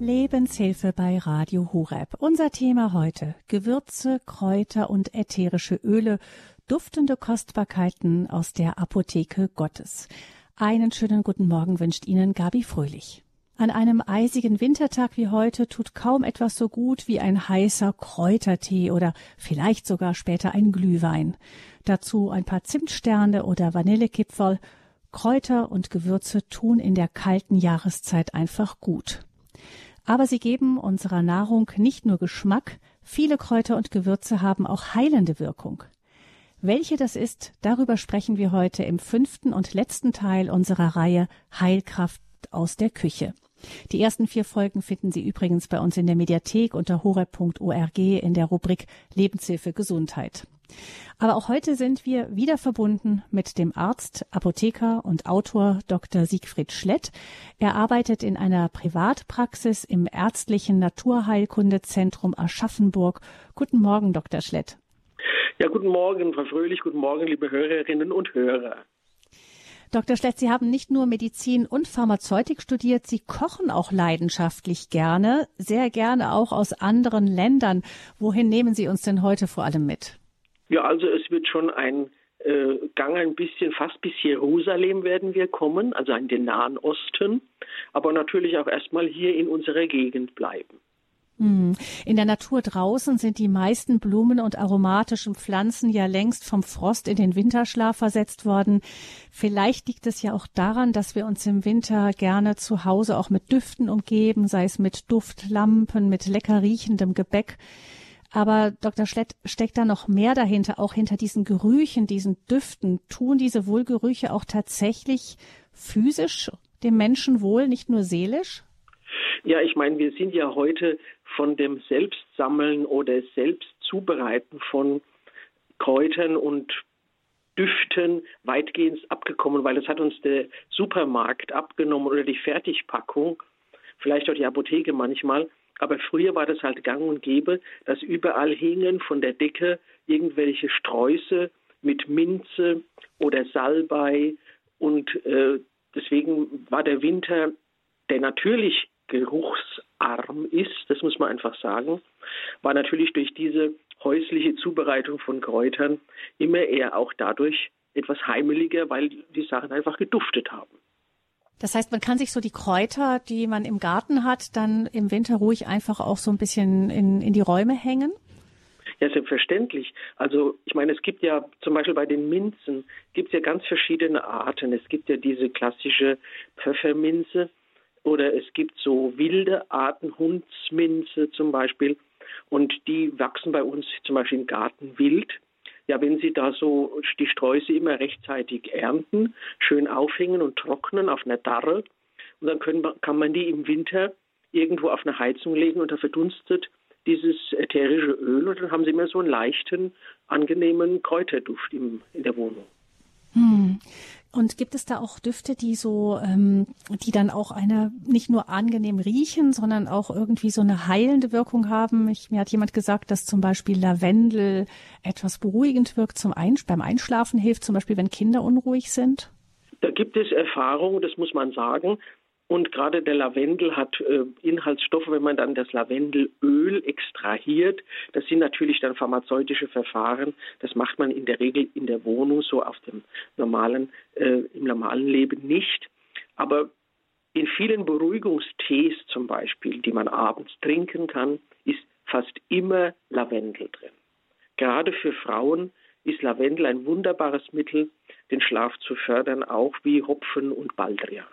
Lebenshilfe bei Radio Hureb. Unser Thema heute Gewürze, Kräuter und ätherische Öle, duftende Kostbarkeiten aus der Apotheke Gottes. Einen schönen guten Morgen wünscht Ihnen Gabi Fröhlich. An einem eisigen Wintertag wie heute tut kaum etwas so gut wie ein heißer Kräutertee oder vielleicht sogar später ein Glühwein. Dazu ein paar Zimtsterne oder Vanillekipferl. Kräuter und Gewürze tun in der kalten Jahreszeit einfach gut. Aber sie geben unserer Nahrung nicht nur Geschmack, viele Kräuter und Gewürze haben auch heilende Wirkung. Welche das ist, darüber sprechen wir heute im fünften und letzten Teil unserer Reihe Heilkraft aus der Küche. Die ersten vier Folgen finden Sie übrigens bei uns in der Mediathek unter horeb.org in der Rubrik Lebenshilfe Gesundheit. Aber auch heute sind wir wieder verbunden mit dem Arzt, Apotheker und Autor Dr. Siegfried Schlett. Er arbeitet in einer Privatpraxis im ärztlichen Naturheilkundezentrum Aschaffenburg. Guten Morgen, Dr. Schlett. Ja, guten Morgen, Frau Fröhlich. Guten Morgen, liebe Hörerinnen und Hörer. Dr. Schlett, Sie haben nicht nur Medizin und Pharmazeutik studiert, Sie kochen auch leidenschaftlich gerne, sehr gerne auch aus anderen Ländern. Wohin nehmen Sie uns denn heute vor allem mit? Ja, also es wird schon ein äh, Gang ein bisschen, fast bis Jerusalem werden wir kommen, also in den Nahen Osten, aber natürlich auch erstmal hier in unserer Gegend bleiben. Hm. In der Natur draußen sind die meisten Blumen und aromatischen Pflanzen ja längst vom Frost in den Winterschlaf versetzt worden. Vielleicht liegt es ja auch daran, dass wir uns im Winter gerne zu Hause auch mit Düften umgeben, sei es mit Duftlampen, mit lecker riechendem Gebäck. Aber Dr. Schlett steckt da noch mehr dahinter, auch hinter diesen Gerüchen, diesen Düften. Tun diese Wohlgerüche auch tatsächlich physisch dem Menschen wohl, nicht nur seelisch? Ja, ich meine, wir sind ja heute von dem Selbstsammeln oder Selbstzubereiten von Kräutern und Düften weitgehend abgekommen, weil das hat uns der Supermarkt abgenommen oder die Fertigpackung, vielleicht auch die Apotheke manchmal. Aber früher war das halt gang und gäbe, dass überall hingen von der Decke irgendwelche Sträuße mit Minze oder Salbei. Und äh, deswegen war der Winter, der natürlich geruchsarm ist, das muss man einfach sagen, war natürlich durch diese häusliche Zubereitung von Kräutern immer eher auch dadurch etwas heimeliger, weil die Sachen einfach geduftet haben. Das heißt, man kann sich so die Kräuter, die man im Garten hat, dann im Winter ruhig einfach auch so ein bisschen in, in die Räume hängen? Ja, selbstverständlich. Also ich meine, es gibt ja zum Beispiel bei den Minzen, gibt es ja ganz verschiedene Arten. Es gibt ja diese klassische Pfefferminze oder es gibt so wilde Arten, Hundsminze zum Beispiel. Und die wachsen bei uns zum Beispiel im Garten wild. Ja, wenn Sie da so die Sträuße immer rechtzeitig ernten, schön aufhängen und trocknen auf einer Darre, und dann können, kann man die im Winter irgendwo auf eine Heizung legen und da verdunstet dieses ätherische Öl und dann haben Sie immer so einen leichten, angenehmen Kräuterduft im, in der Wohnung. Hm. Und gibt es da auch Düfte, die so, ähm, die dann auch eine nicht nur angenehm riechen, sondern auch irgendwie so eine heilende Wirkung haben? Ich, mir hat jemand gesagt, dass zum Beispiel Lavendel etwas beruhigend wirkt zum Einsch beim Einschlafen hilft, zum Beispiel wenn Kinder unruhig sind. Da gibt es Erfahrungen, das muss man sagen, und gerade der Lavendel hat äh, Inhaltsstoffe, wenn man dann das Lavendelöl extrahiert. Das sind natürlich dann pharmazeutische Verfahren. Das macht man in der Regel in der Wohnung, so auf dem normalen, äh, im normalen Leben nicht. Aber in vielen Beruhigungstees zum Beispiel, die man abends trinken kann, ist fast immer Lavendel drin. Gerade für Frauen ist Lavendel ein wunderbares Mittel, den Schlaf zu fördern, auch wie Hopfen und Baldrian.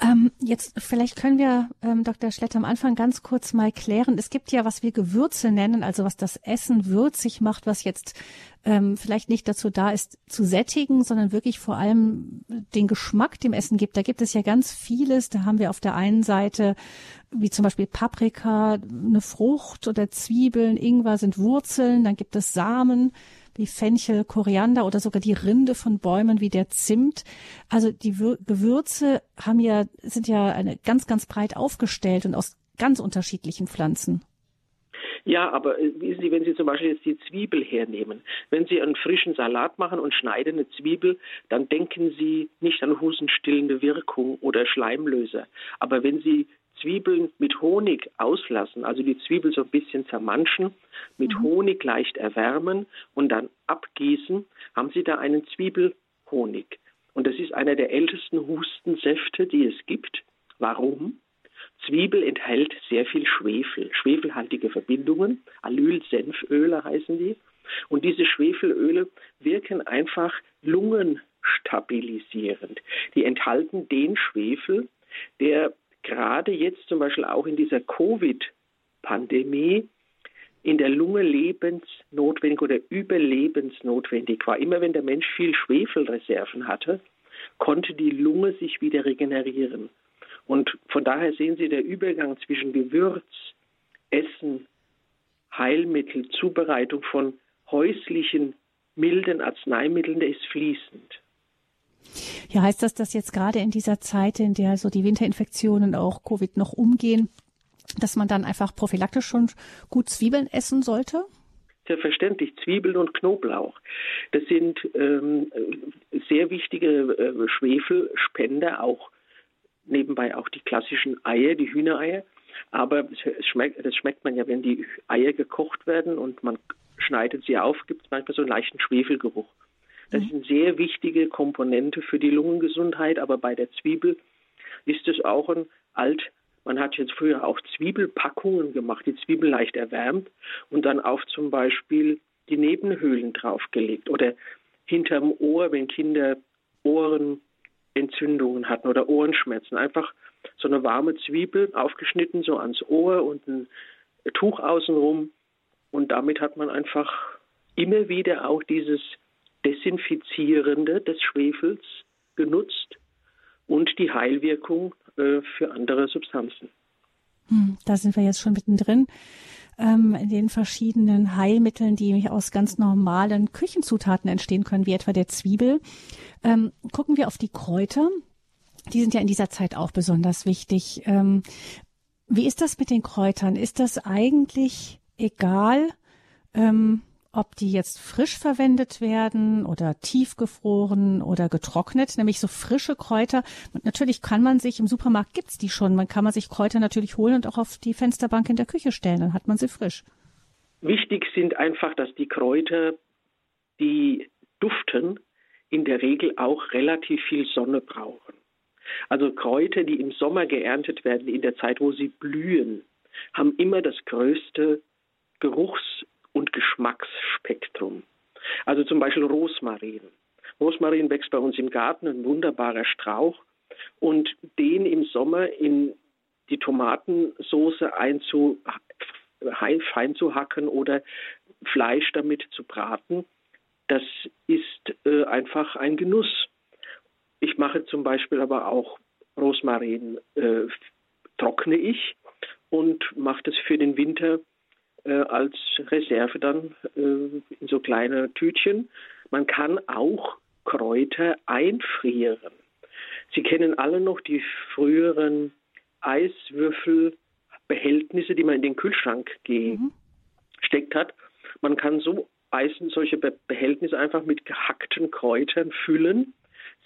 Ähm, jetzt vielleicht können wir, ähm, Dr. Schletter, am Anfang ganz kurz mal klären. Es gibt ja, was wir Gewürze nennen, also was das Essen würzig macht, was jetzt ähm, vielleicht nicht dazu da ist, zu sättigen, sondern wirklich vor allem den Geschmack dem Essen gibt. Da gibt es ja ganz vieles. Da haben wir auf der einen Seite, wie zum Beispiel Paprika, eine Frucht oder Zwiebeln, Ingwer sind Wurzeln, dann gibt es Samen wie Fenchel, Koriander oder sogar die Rinde von Bäumen wie der Zimt. Also die Gewürze haben ja, sind ja eine ganz, ganz breit aufgestellt und aus ganz unterschiedlichen Pflanzen. Ja, aber äh, wissen Sie, wenn Sie zum Beispiel jetzt die Zwiebel hernehmen, wenn Sie einen frischen Salat machen und schneiden eine Zwiebel, dann denken Sie nicht an hustenstillende Wirkung oder Schleimlöser. Aber wenn Sie Zwiebeln mit Honig auslassen, also die Zwiebel so ein bisschen zermanschen, mit mhm. Honig leicht erwärmen und dann abgießen, haben Sie da einen Zwiebelhonig. Und das ist einer der ältesten Hustensäfte, die es gibt. Warum? Zwiebel enthält sehr viel Schwefel, schwefelhaltige Verbindungen, Allyl-Senföle heißen die. Und diese Schwefelöle wirken einfach lungenstabilisierend. Die enthalten den Schwefel, der gerade jetzt zum Beispiel auch in dieser Covid-Pandemie in der Lunge lebensnotwendig oder überlebensnotwendig war. Immer wenn der Mensch viel Schwefelreserven hatte, konnte die Lunge sich wieder regenerieren. Und von daher sehen Sie, der Übergang zwischen Gewürz, Essen, Heilmittel, Zubereitung von häuslichen milden Arzneimitteln, der ist fließend. Ja, heißt das, dass jetzt gerade in dieser Zeit, in der so die Winterinfektionen auch Covid noch umgehen, dass man dann einfach prophylaktisch schon gut Zwiebeln essen sollte? Selbstverständlich, Zwiebeln und Knoblauch. Das sind ähm, sehr wichtige äh, Schwefelspender, auch nebenbei auch die klassischen Eier, die Hühnereier. Aber es schmeckt, das schmeckt man ja, wenn die Eier gekocht werden und man schneidet sie auf, gibt es manchmal so einen leichten Schwefelgeruch. Das ist eine sehr wichtige Komponente für die Lungengesundheit, aber bei der Zwiebel ist es auch ein alt, man hat jetzt früher auch Zwiebelpackungen gemacht, die Zwiebel leicht erwärmt und dann auf zum Beispiel die Nebenhöhlen draufgelegt oder hinterm Ohr, wenn Kinder Ohrenentzündungen hatten oder Ohrenschmerzen. Einfach so eine warme Zwiebel aufgeschnitten so ans Ohr und ein Tuch außenrum und damit hat man einfach immer wieder auch dieses Desinfizierende des Schwefels genutzt und die Heilwirkung äh, für andere Substanzen. Hm, da sind wir jetzt schon mittendrin ähm, in den verschiedenen Heilmitteln, die aus ganz normalen Küchenzutaten entstehen können, wie etwa der Zwiebel. Ähm, gucken wir auf die Kräuter. Die sind ja in dieser Zeit auch besonders wichtig. Ähm, wie ist das mit den Kräutern? Ist das eigentlich egal, ähm, ob die jetzt frisch verwendet werden oder tiefgefroren oder getrocknet, nämlich so frische Kräuter. Und natürlich kann man sich, im Supermarkt gibt's die schon, man kann man sich Kräuter natürlich holen und auch auf die Fensterbank in der Küche stellen, dann hat man sie frisch. Wichtig sind einfach, dass die Kräuter, die duften, in der Regel auch relativ viel Sonne brauchen. Also Kräuter, die im Sommer geerntet werden, in der Zeit, wo sie blühen, haben immer das größte Geruchs- und Geschmacksspektrum. Also zum Beispiel Rosmarin. Rosmarin wächst bei uns im Garten, ein wunderbarer Strauch. Und den im Sommer in die Tomatensoße fein zu hacken oder Fleisch damit zu braten, das ist äh, einfach ein Genuss. Ich mache zum Beispiel aber auch Rosmarin, äh, trockne ich und mache das für den Winter äh, als Reserve dann äh, in so kleine Tütchen. Man kann auch Kräuter einfrieren. Sie kennen alle noch die früheren Eiswürfelbehältnisse, die man in den Kühlschrank mhm. gesteckt hat. Man kann so Eisen, solche Behältnisse einfach mit gehackten Kräutern füllen,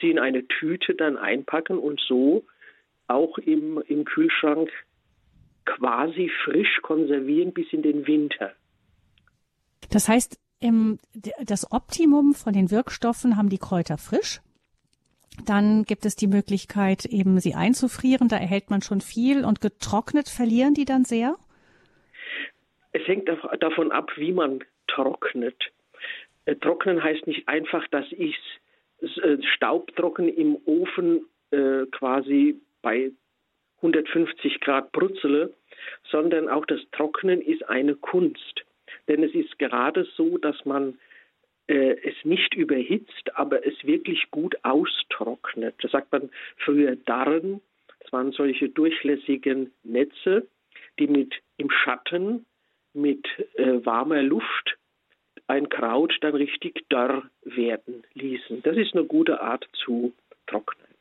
sie in eine Tüte dann einpacken und so auch im, im Kühlschrank quasi frisch konservieren bis in den Winter. Das heißt, das Optimum von den Wirkstoffen haben die Kräuter frisch. Dann gibt es die Möglichkeit, eben sie einzufrieren. Da erhält man schon viel. Und getrocknet verlieren die dann sehr? Es hängt davon ab, wie man trocknet. Äh, trocknen heißt nicht einfach, dass ich äh, staubtrocken im Ofen äh, quasi bei 150 Grad brutzele, sondern auch das Trocknen ist eine Kunst. Denn es ist gerade so, dass man äh, es nicht überhitzt, aber es wirklich gut austrocknet. Das sagt man früher Darren. Das waren solche durchlässigen Netze, die mit im Schatten mit äh, warmer Luft ein Kraut dann richtig dörr werden ließen. Das ist eine gute Art zu trocknen.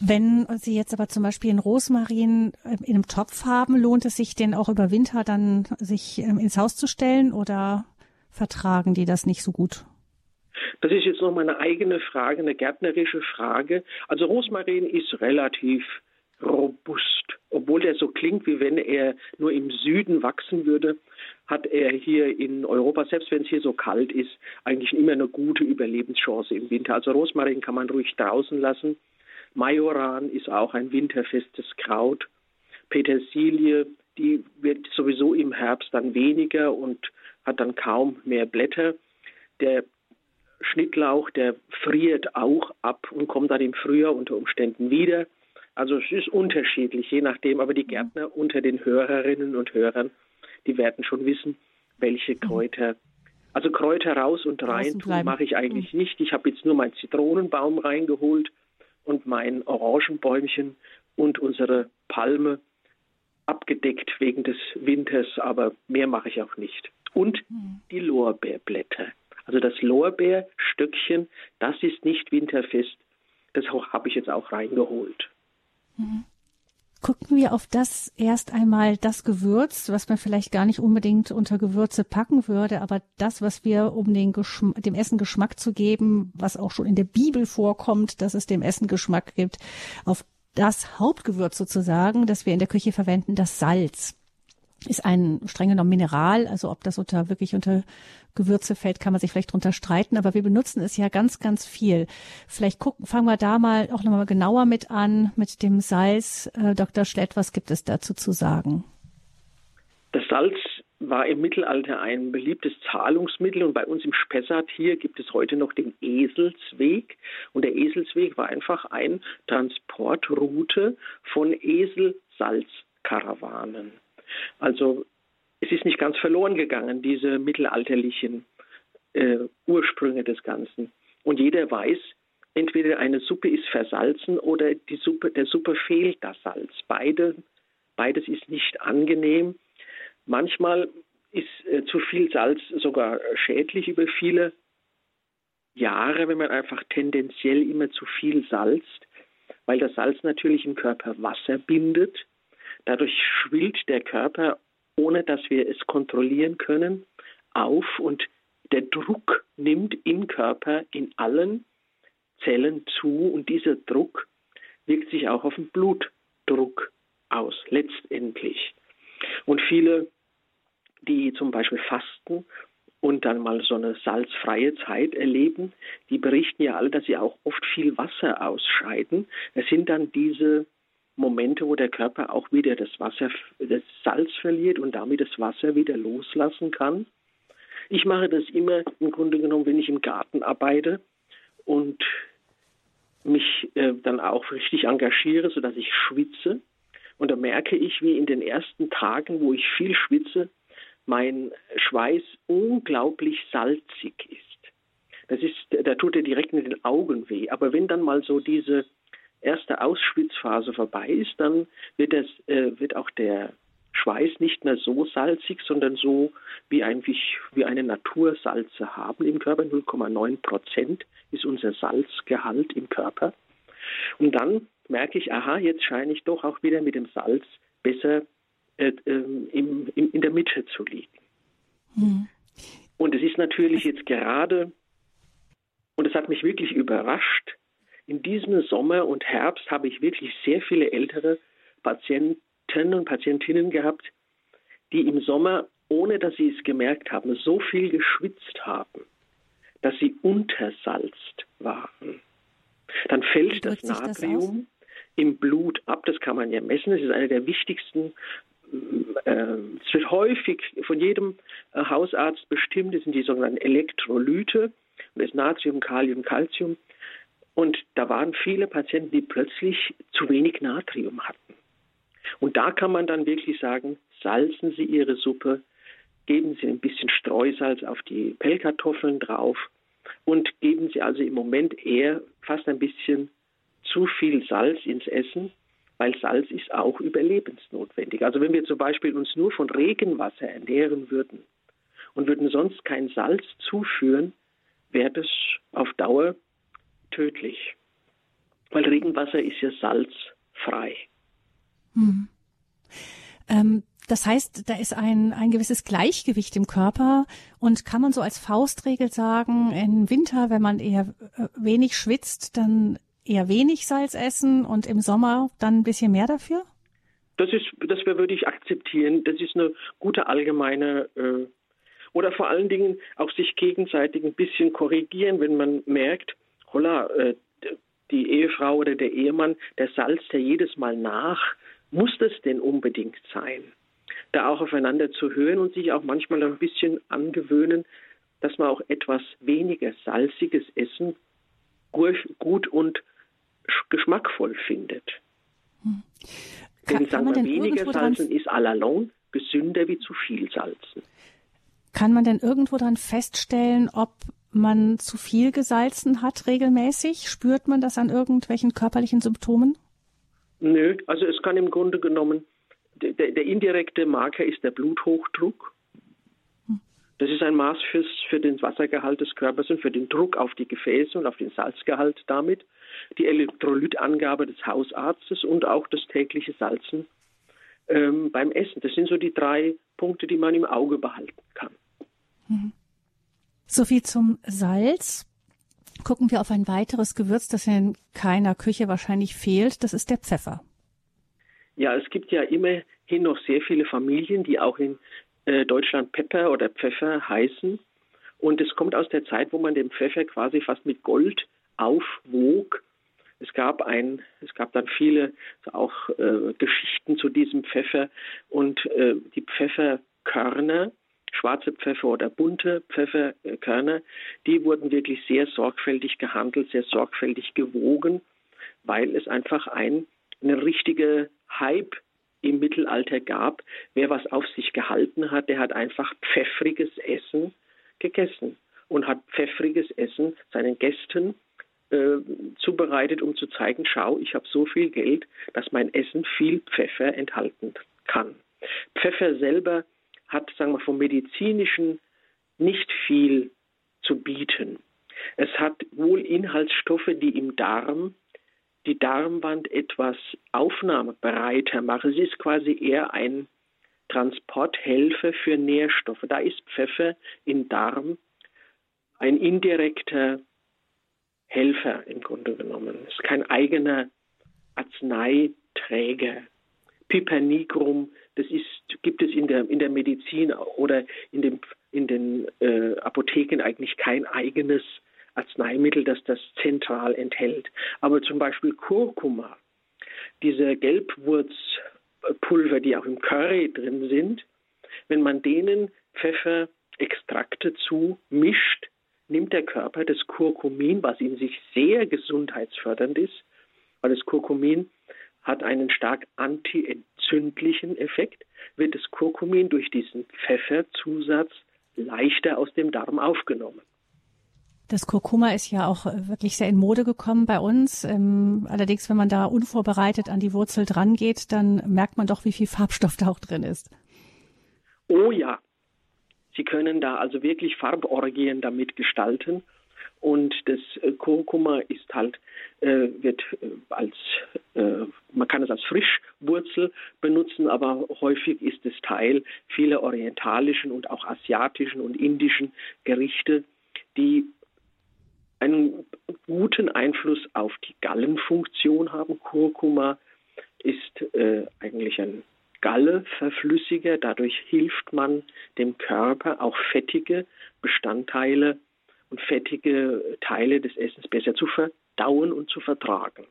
Wenn Sie jetzt aber zum Beispiel einen Rosmarin äh, in einem Topf haben, lohnt es sich den auch über Winter dann sich ähm, ins Haus zu stellen oder vertragen die das nicht so gut? Das ist jetzt noch mal eine eigene Frage, eine gärtnerische Frage. Also Rosmarin ist relativ robust. Obwohl der so klingt, wie wenn er nur im Süden wachsen würde, hat er hier in Europa, selbst wenn es hier so kalt ist, eigentlich immer eine gute Überlebenschance im Winter. Also Rosmarin kann man ruhig draußen lassen. Majoran ist auch ein winterfestes Kraut. Petersilie, die wird sowieso im Herbst dann weniger und hat dann kaum mehr Blätter. Der Schnittlauch, der friert auch ab und kommt dann im Frühjahr unter Umständen wieder. Also es ist unterschiedlich, je nachdem, aber die Gärtner unter den Hörerinnen und Hörern, die werden schon wissen, welche mhm. Kräuter. Also Kräuter raus und rein mache ich eigentlich mhm. nicht. Ich habe jetzt nur meinen Zitronenbaum reingeholt und mein Orangenbäumchen und unsere Palme abgedeckt wegen des Winters, aber mehr mache ich auch nicht. Und mhm. die Lorbeerblätter. Also das Lorbeerstöckchen, das ist nicht winterfest. Das habe ich jetzt auch reingeholt. Mhm. Gucken wir auf das erst einmal das Gewürz, was man vielleicht gar nicht unbedingt unter Gewürze packen würde, aber das, was wir, um den Geschm dem Essen Geschmack zu geben, was auch schon in der Bibel vorkommt, dass es dem Essen Geschmack gibt, auf das Hauptgewürz sozusagen, das wir in der Küche verwenden, das Salz ist ein streng genommen Mineral, also ob das unter wirklich unter Gewürze fällt, kann man sich vielleicht drunter streiten, aber wir benutzen es ja ganz, ganz viel. Vielleicht gucken, fangen wir da mal auch nochmal genauer mit an, mit dem Salz. Äh, Dr. Schlett, was gibt es dazu zu sagen? Das Salz war im Mittelalter ein beliebtes Zahlungsmittel und bei uns im Spessart hier gibt es heute noch den Eselsweg und der Eselsweg war einfach ein Transportroute von Eselsalzkarawanen. Also es ist nicht ganz verloren gegangen, diese mittelalterlichen äh, Ursprünge des Ganzen. Und jeder weiß, entweder eine Suppe ist versalzen oder die Suppe, der Suppe fehlt das Salz. Beide, beides ist nicht angenehm. Manchmal ist äh, zu viel Salz sogar schädlich über viele Jahre, wenn man einfach tendenziell immer zu viel salzt, weil das Salz natürlich im Körper Wasser bindet Dadurch schwillt der Körper, ohne dass wir es kontrollieren können, auf und der Druck nimmt im Körper in allen Zellen zu und dieser Druck wirkt sich auch auf den Blutdruck aus, letztendlich. Und viele, die zum Beispiel fasten und dann mal so eine salzfreie Zeit erleben, die berichten ja alle, dass sie auch oft viel Wasser ausscheiden. Es sind dann diese Momente, wo der Körper auch wieder das Wasser, das Salz verliert und damit das Wasser wieder loslassen kann. Ich mache das immer im Grunde genommen, wenn ich im Garten arbeite und mich äh, dann auch richtig engagiere, sodass ich schwitze. Und da merke ich, wie in den ersten Tagen, wo ich viel schwitze, mein Schweiß unglaublich salzig ist. Das ist, da tut er direkt in den Augen weh. Aber wenn dann mal so diese erste Ausschwitzphase vorbei ist, dann wird, das, äh, wird auch der Schweiß nicht mehr so salzig, sondern so wie, ein, wie eine Natursalze haben im Körper. 0,9 Prozent ist unser Salzgehalt im Körper. Und dann merke ich, aha, jetzt scheine ich doch auch wieder mit dem Salz besser äh, ähm, im, im, in der Mitte zu liegen. Hm. Und es ist natürlich jetzt gerade, und es hat mich wirklich überrascht, in diesem Sommer und Herbst habe ich wirklich sehr viele ältere Patienten und Patientinnen gehabt, die im Sommer, ohne dass sie es gemerkt haben, so viel geschwitzt haben, dass sie untersalzt waren. Dann fällt das Natrium das im Blut ab, das kann man ja messen, das ist eine der wichtigsten äh, es wird häufig von jedem äh, Hausarzt bestimmt, das sind die sogenannten Elektrolyte, das Natrium, Kalium, Calcium. Und da waren viele Patienten, die plötzlich zu wenig Natrium hatten. Und da kann man dann wirklich sagen, salzen Sie Ihre Suppe, geben Sie ein bisschen Streusalz auf die Pellkartoffeln drauf und geben Sie also im Moment eher fast ein bisschen zu viel Salz ins Essen, weil Salz ist auch überlebensnotwendig. Also wenn wir zum Beispiel uns nur von Regenwasser ernähren würden und würden sonst kein Salz zuführen, wäre das auf Dauer tödlich, weil Regenwasser ist ja salzfrei. Hm. Ähm, das heißt, da ist ein, ein gewisses Gleichgewicht im Körper und kann man so als Faustregel sagen, im Winter, wenn man eher äh, wenig schwitzt, dann eher wenig Salz essen und im Sommer dann ein bisschen mehr dafür? Das ist, das würde ich akzeptieren. Das ist eine gute allgemeine äh, oder vor allen Dingen auch sich gegenseitig ein bisschen korrigieren, wenn man merkt, holla, äh, die Ehefrau oder der Ehemann, der salzt ja jedes Mal nach. Muss das denn unbedingt sein? Da auch aufeinander zu hören und sich auch manchmal ein bisschen angewöhnen, dass man auch etwas weniger salziges Essen gut und geschmackvoll findet. Hm. Kann, denn sagen wir, weniger salzen ist à la longue gesünder wie zu viel salzen. Kann man denn irgendwo dann feststellen, ob man zu viel gesalzen hat regelmäßig? Spürt man das an irgendwelchen körperlichen Symptomen? Nö, also es kann im Grunde genommen, der, der indirekte Marker ist der Bluthochdruck. Das ist ein Maß fürs, für den Wassergehalt des Körpers und für den Druck auf die Gefäße und auf den Salzgehalt damit. Die Elektrolytangabe des Hausarztes und auch das tägliche Salzen ähm, beim Essen. Das sind so die drei Punkte, die man im Auge behalten kann. Mhm. So viel zum Salz. Gucken wir auf ein weiteres Gewürz, das in keiner Küche wahrscheinlich fehlt. Das ist der Pfeffer. Ja, es gibt ja immerhin noch sehr viele Familien, die auch in äh, Deutschland Pepper oder Pfeffer heißen. Und es kommt aus der Zeit, wo man den Pfeffer quasi fast mit Gold aufwog. Es gab ein, es gab dann viele auch äh, Geschichten zu diesem Pfeffer und äh, die Pfefferkörner, schwarze Pfeffer oder bunte Pfefferkörner, die wurden wirklich sehr sorgfältig gehandelt, sehr sorgfältig gewogen, weil es einfach ein, eine richtige Hype im Mittelalter gab. Wer was auf sich gehalten hat, der hat einfach pfeffriges Essen gegessen und hat pfeffriges Essen seinen Gästen äh, zubereitet, um zu zeigen, schau, ich habe so viel Geld, dass mein Essen viel Pfeffer enthalten kann. Pfeffer selber hat, sagen wir, vom medizinischen nicht viel zu bieten. Es hat wohl Inhaltsstoffe, die im Darm die Darmwand etwas aufnahmebereiter machen. Es ist quasi eher ein Transporthelfer für Nährstoffe. Da ist Pfeffer im Darm ein indirekter Helfer im Grunde genommen. Es ist kein eigener Arzneiträger. Pipernigrum, das ist, gibt es in der, in der Medizin oder in, dem, in den äh, Apotheken eigentlich kein eigenes Arzneimittel, das das zentral enthält. Aber zum Beispiel Kurkuma, diese Gelbwurzpulver, die auch im Curry drin sind, wenn man denen Pfefferextrakte zu mischt, nimmt der Körper das Kurkumin, was in sich sehr gesundheitsfördernd ist, weil das Kurkumin hat einen stark antientzündlichen Effekt, wird das Kurkumin durch diesen Pfefferzusatz leichter aus dem Darm aufgenommen. Das Kurkuma ist ja auch wirklich sehr in Mode gekommen bei uns. Ähm, allerdings, wenn man da unvorbereitet an die Wurzel dran geht, dann merkt man doch, wie viel Farbstoff da auch drin ist. Oh ja. Sie können da also wirklich Farborgien damit gestalten. Und das äh, Kurkuma ist halt, äh, wird äh, als, äh, man kann es als Frischwurzel benutzen, aber häufig ist es Teil vieler orientalischen und auch asiatischen und indischen Gerichte, die einen guten Einfluss auf die Gallenfunktion haben. Kurkuma ist äh, eigentlich ein Galleverflüssiger. Dadurch hilft man dem Körper auch fettige Bestandteile und fettige Teile des Essens besser zu verdauen und zu vertragen.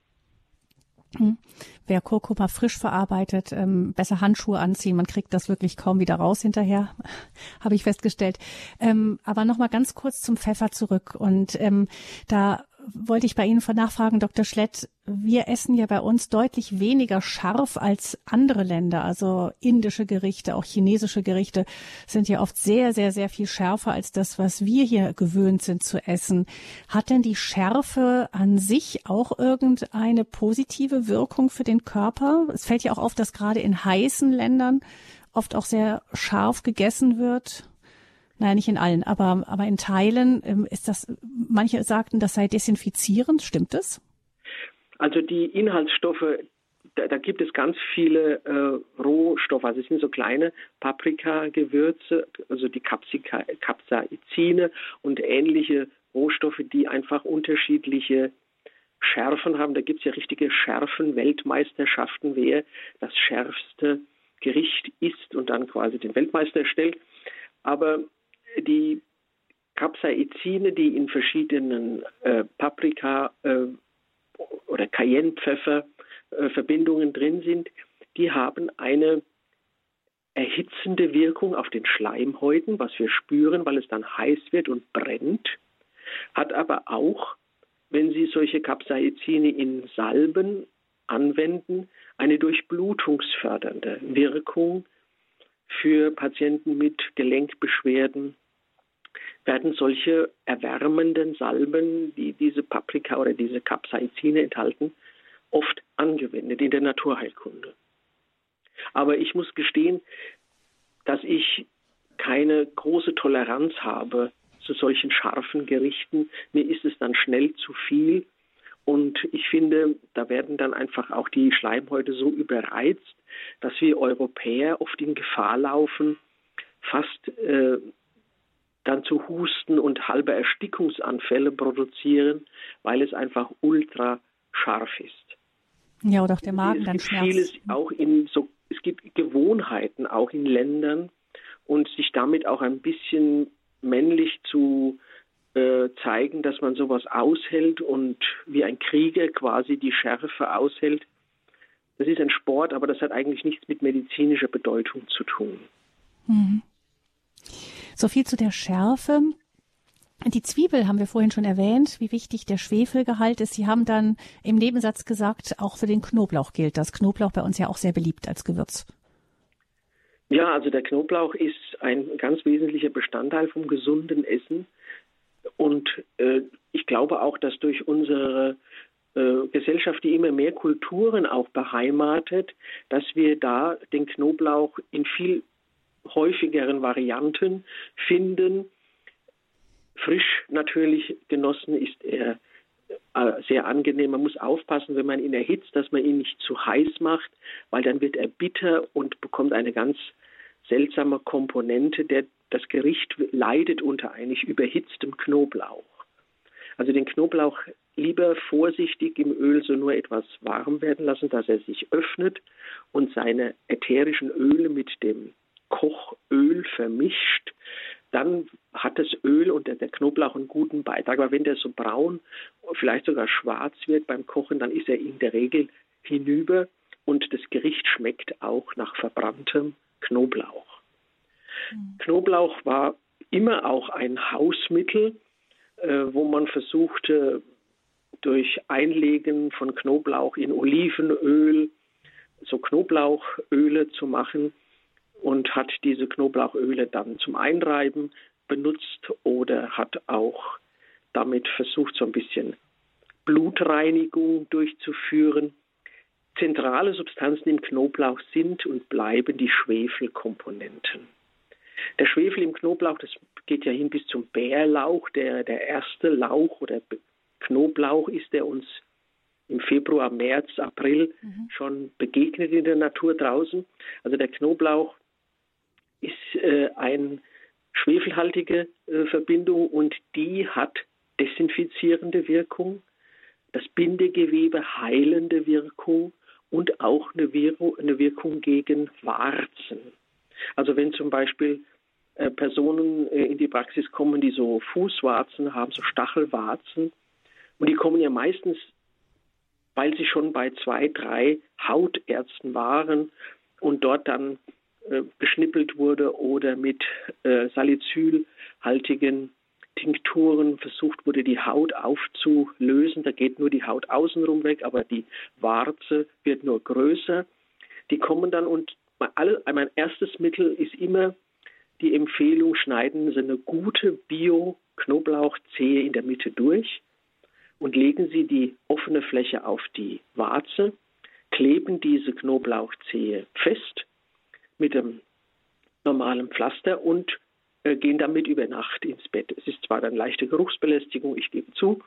Hm. Wer Kurkuma frisch verarbeitet, ähm, besser Handschuhe anziehen. Man kriegt das wirklich kaum wieder raus hinterher, habe ich festgestellt. Ähm, aber noch mal ganz kurz zum Pfeffer zurück. Und ähm, da wollte ich bei Ihnen nachfragen, Dr. Schlett. Wir essen ja bei uns deutlich weniger scharf als andere Länder. Also indische Gerichte, auch chinesische Gerichte sind ja oft sehr, sehr, sehr viel schärfer als das, was wir hier gewöhnt sind zu essen. Hat denn die Schärfe an sich auch irgendeine positive Wirkung für den Körper? Es fällt ja auch auf, dass gerade in heißen Ländern oft auch sehr scharf gegessen wird. Naja, nicht in allen, aber, aber in Teilen ähm, ist das, manche sagten, das sei desinfizierend. Stimmt das? Also die Inhaltsstoffe, da, da gibt es ganz viele äh, Rohstoffe. Also es sind so kleine Paprika-Gewürze, also die Capsica, Capsaicine und ähnliche Rohstoffe, die einfach unterschiedliche Schärfen haben. Da gibt es ja richtige Schärfen-Weltmeisterschaften, wer das schärfste Gericht isst und dann quasi den Weltmeister stellt. Aber die Capsaicine, die in verschiedenen äh, Paprika äh, oder Cayennepfeffer äh, Verbindungen drin sind, die haben eine erhitzende Wirkung auf den Schleimhäuten, was wir spüren, weil es dann heiß wird und brennt, hat aber auch, wenn Sie solche Capsaicine in Salben anwenden, eine durchblutungsfördernde Wirkung für Patienten mit Gelenkbeschwerden. Werden solche erwärmenden Salben, die diese Paprika oder diese Capsaicine enthalten, oft angewendet in der Naturheilkunde. Aber ich muss gestehen, dass ich keine große Toleranz habe zu solchen scharfen Gerichten. Mir ist es dann schnell zu viel. Und ich finde, da werden dann einfach auch die Schleimhäute so überreizt, dass wir Europäer oft in Gefahr laufen, fast äh, dann zu Husten und halbe Erstickungsanfälle produzieren, weil es einfach ultra scharf ist. Ja, oder auch der Magen dann schmerzt. Vieles auch in so es gibt Gewohnheiten auch in Ländern und sich damit auch ein bisschen männlich zu äh, zeigen, dass man sowas aushält und wie ein Krieger quasi die Schärfe aushält. Das ist ein Sport, aber das hat eigentlich nichts mit medizinischer Bedeutung zu tun. Mhm. So viel zu der Schärfe. Die Zwiebel haben wir vorhin schon erwähnt, wie wichtig der Schwefelgehalt ist. Sie haben dann im Nebensatz gesagt, auch für den Knoblauch gilt das. Knoblauch bei uns ja auch sehr beliebt als Gewürz. Ja, also der Knoblauch ist ein ganz wesentlicher Bestandteil vom gesunden Essen. Und äh, ich glaube auch, dass durch unsere äh, Gesellschaft, die immer mehr Kulturen auch beheimatet, dass wir da den Knoblauch in viel häufigeren Varianten finden Frisch natürlich genossen ist er äh, sehr angenehm. Man muss aufpassen, wenn man ihn erhitzt, dass man ihn nicht zu heiß macht, weil dann wird er bitter und bekommt eine ganz seltsame Komponente. Der, das Gericht leidet unter eigentlich überhitztem Knoblauch. Also den Knoblauch lieber vorsichtig im Öl so nur etwas warm werden lassen, dass er sich öffnet und seine ätherischen Öle mit dem Kochöl vermischt dann hat das Öl und der, Knoblauch einen guten Beitrag. Aber wenn der so braun, vielleicht sogar schwarz wird beim Kochen, dann ist er in der Regel hinüber und das Gericht schmeckt auch nach verbranntem Knoblauch. Mhm. Knoblauch war immer auch ein Hausmittel, äh, wo man versuchte, durch Einlegen von Knoblauch in Olivenöl so Knoblauchöle zu machen und hat diese Knoblauchöle dann zum Einreiben benutzt oder hat auch damit versucht, so ein bisschen Blutreinigung durchzuführen. Zentrale Substanzen im Knoblauch sind und bleiben die Schwefelkomponenten. Der Schwefel im Knoblauch, das geht ja hin bis zum Bärlauch, der, der erste Lauch oder Knoblauch ist, der uns im Februar, März, April mhm. schon begegnet in der Natur draußen. Also der Knoblauch ist äh, eine schwefelhaltige äh, Verbindung und die hat desinfizierende Wirkung, das Bindegewebe heilende Wirkung und auch eine, Wirkung, gegen Warzen. Also wenn zum Beispiel äh, Personen in die Praxis kommen, die so Fußwarzen haben, so Stachelwarzen, und die kommen ja meistens, weil sie schon bei zwei, drei Hautärzten waren und dort dann äh, geschnippelt wurde oder mit äh, salicylhaltigen Tinkturen versucht wurde, die Haut aufzulösen. Da geht nur die Haut außenrum weg, aber die Warze wird nur größer. Die kommen dann und mein erstes Mittel ist immer die Empfehlung, schneiden Sie eine gute Bio-Knoblauchzehe in der Mitte durch und legen Sie die offene Fläche auf die Warze, kleben diese Knoblauchzehe fest mit dem normalen Pflaster und äh, gehen damit über Nacht ins Bett. Es ist zwar dann leichte Geruchsbelästigung, ich gebe zu,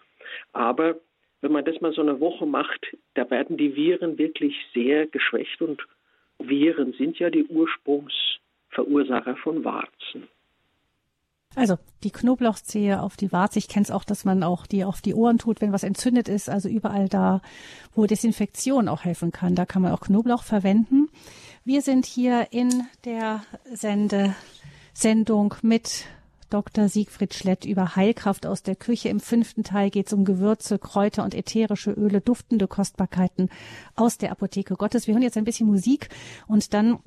aber wenn man das mal so eine Woche macht, da werden die Viren wirklich sehr geschwächt und Viren sind ja die Ursprungsverursacher von Warzen. Also die Knoblauchzehe auf die Warze. Ich kenne es auch, dass man auch die auf die Ohren tut, wenn was entzündet ist. Also überall da, wo Desinfektion auch helfen kann, da kann man auch Knoblauch verwenden. Wir sind hier in der Sende Sendung mit Dr. Siegfried Schlett über Heilkraft aus der Küche. Im fünften Teil geht es um Gewürze, Kräuter und ätherische Öle, duftende Kostbarkeiten aus der Apotheke Gottes. Wir hören jetzt ein bisschen Musik und dann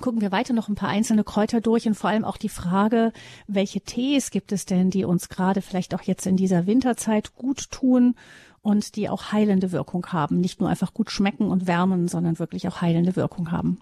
gucken wir weiter noch ein paar einzelne Kräuter durch und vor allem auch die Frage, welche Tees gibt es denn, die uns gerade vielleicht auch jetzt in dieser Winterzeit gut tun und die auch heilende Wirkung haben. Nicht nur einfach gut schmecken und wärmen, sondern wirklich auch heilende Wirkung haben.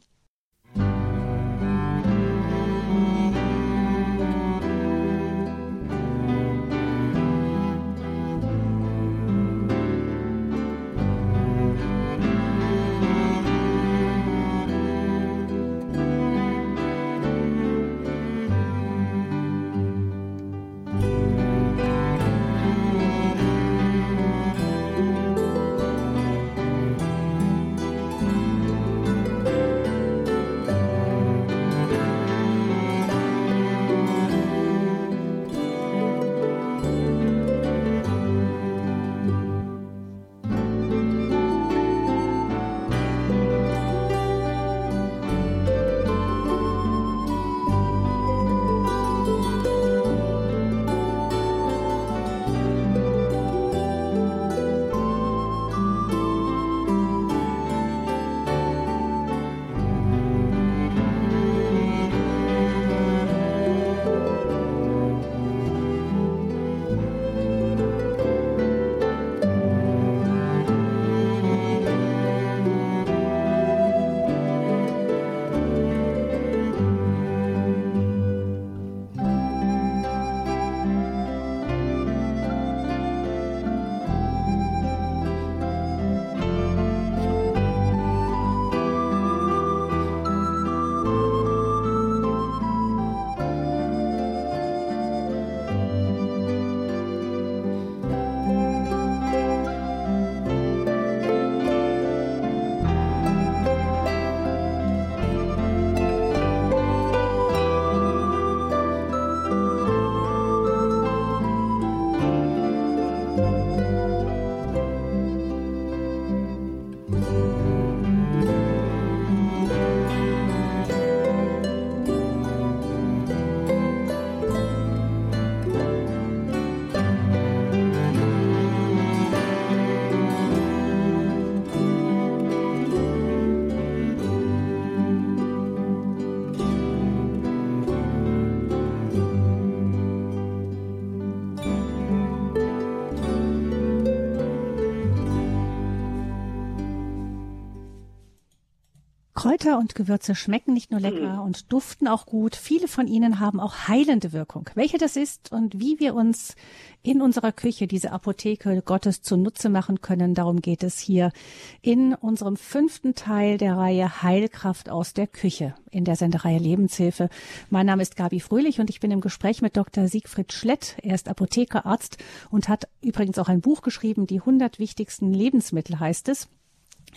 Kräuter und Gewürze schmecken nicht nur lecker mhm. und duften auch gut. Viele von ihnen haben auch heilende Wirkung. Welche das ist und wie wir uns in unserer Küche diese Apotheke Gottes zunutze machen können, darum geht es hier in unserem fünften Teil der Reihe Heilkraft aus der Küche in der Sendereihe Lebenshilfe. Mein Name ist Gabi Fröhlich und ich bin im Gespräch mit Dr. Siegfried Schlett. Er ist Apotheker, Arzt und hat übrigens auch ein Buch geschrieben, die 100 wichtigsten Lebensmittel heißt es.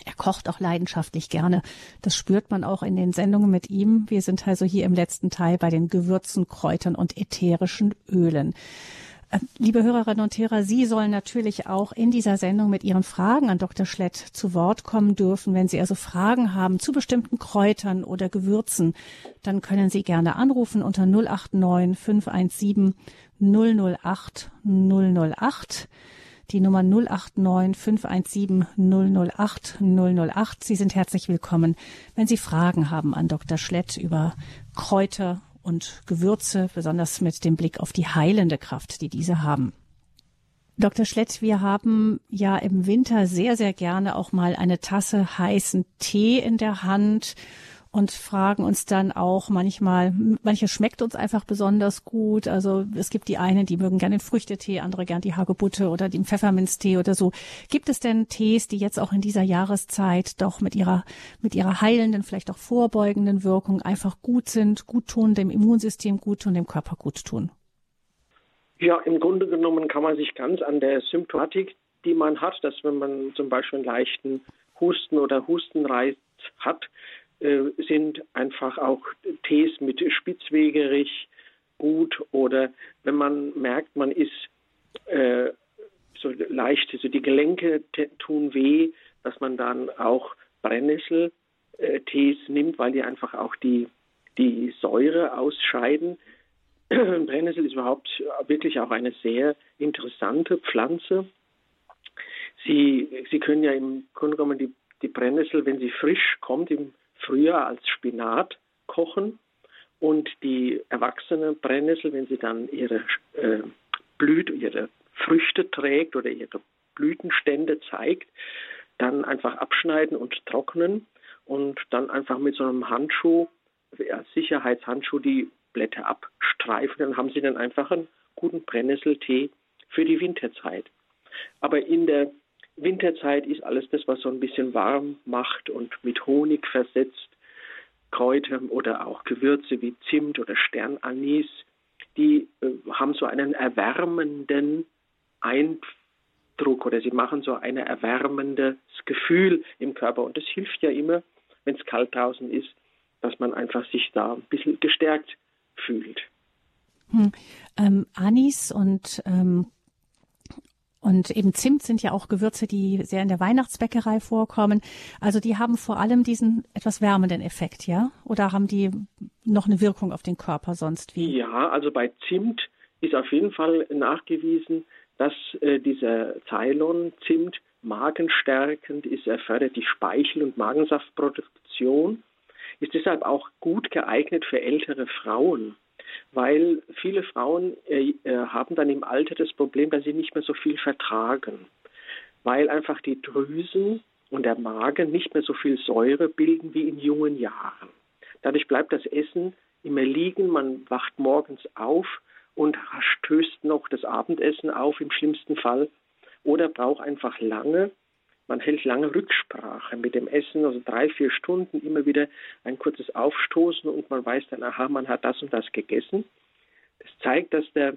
Er kocht auch leidenschaftlich gerne. Das spürt man auch in den Sendungen mit ihm. Wir sind also hier im letzten Teil bei den Gewürzen, Kräutern und ätherischen Ölen. Ähm, liebe Hörerinnen und Hörer, Sie sollen natürlich auch in dieser Sendung mit Ihren Fragen an Dr. Schlett zu Wort kommen dürfen. Wenn Sie also Fragen haben zu bestimmten Kräutern oder Gewürzen, dann können Sie gerne anrufen unter 089 517 008 008 die Nummer 089 517 008 008. Sie sind herzlich willkommen, wenn Sie Fragen haben an Dr. Schlett über Kräuter und Gewürze, besonders mit dem Blick auf die heilende Kraft, die diese haben. Dr. Schlett, wir haben ja im Winter sehr, sehr gerne auch mal eine Tasse heißen Tee in der Hand und fragen uns dann auch manchmal, manches schmeckt uns einfach besonders gut. Also es gibt die einen, die mögen gerne den Früchtetee, andere gern die Hagebutte oder den Pfefferminztee oder so. Gibt es denn Tees, die jetzt auch in dieser Jahreszeit doch mit ihrer, mit ihrer heilenden, vielleicht auch vorbeugenden Wirkung einfach gut sind, gut tun, dem Immunsystem gut tun, dem Körper gut tun? Ja, im Grunde genommen kann man sich ganz an der Symptomatik, die man hat, dass wenn man zum Beispiel einen leichten Husten oder Hustenreiz hat, sind einfach auch Tees mit Spitzwegerich, gut oder wenn man merkt, man ist äh, so leicht, so die Gelenke tun weh, dass man dann auch Brennnesseltees nimmt, weil die einfach auch die, die Säure ausscheiden. Brennnessel ist überhaupt wirklich auch eine sehr interessante Pflanze. Sie, Sie können ja im Grunde genommen die, die Brennnessel, wenn sie frisch kommt, im Frühjahr als Spinat kochen und die erwachsene Brennnessel, wenn sie dann ihre äh, Blüte, ihre Früchte trägt oder ihre Blütenstände zeigt, dann einfach abschneiden und trocknen und dann einfach mit so einem Handschuh, Sicherheitshandschuh, die Blätter abstreifen. Dann haben Sie dann einfach einen guten Brennnesseltee für die Winterzeit. Aber in der Winterzeit ist alles das, was so ein bisschen warm macht und mit Honig versetzt, Kräuter oder auch Gewürze wie Zimt oder Sternanis, die äh, haben so einen erwärmenden Eindruck oder sie machen so ein erwärmendes Gefühl im Körper. Und das hilft ja immer, wenn es kalt draußen ist, dass man einfach sich da ein bisschen gestärkt fühlt. Hm. Ähm, Anis und ähm, und eben Zimt sind ja auch Gewürze, die sehr in der Weihnachtsbäckerei vorkommen. Also die haben vor allem diesen etwas wärmenden Effekt, ja? Oder haben die noch eine Wirkung auf den Körper sonst wie? Ja, also bei Zimt ist auf jeden Fall nachgewiesen, dass äh, dieser Ceylon-Zimt magenstärkend ist. Er fördert die Speichel- und Magensaftproduktion, ist deshalb auch gut geeignet für ältere Frauen weil viele Frauen äh, äh, haben dann im Alter das Problem, dass sie nicht mehr so viel vertragen, weil einfach die Drüsen und der Magen nicht mehr so viel Säure bilden wie in jungen Jahren. Dadurch bleibt das Essen immer liegen, man wacht morgens auf und stößt noch das Abendessen auf im schlimmsten Fall oder braucht einfach lange, man hält lange Rücksprache mit dem Essen, also drei, vier Stunden immer wieder ein kurzes Aufstoßen und man weiß dann, aha, man hat das und das gegessen. Das zeigt, dass der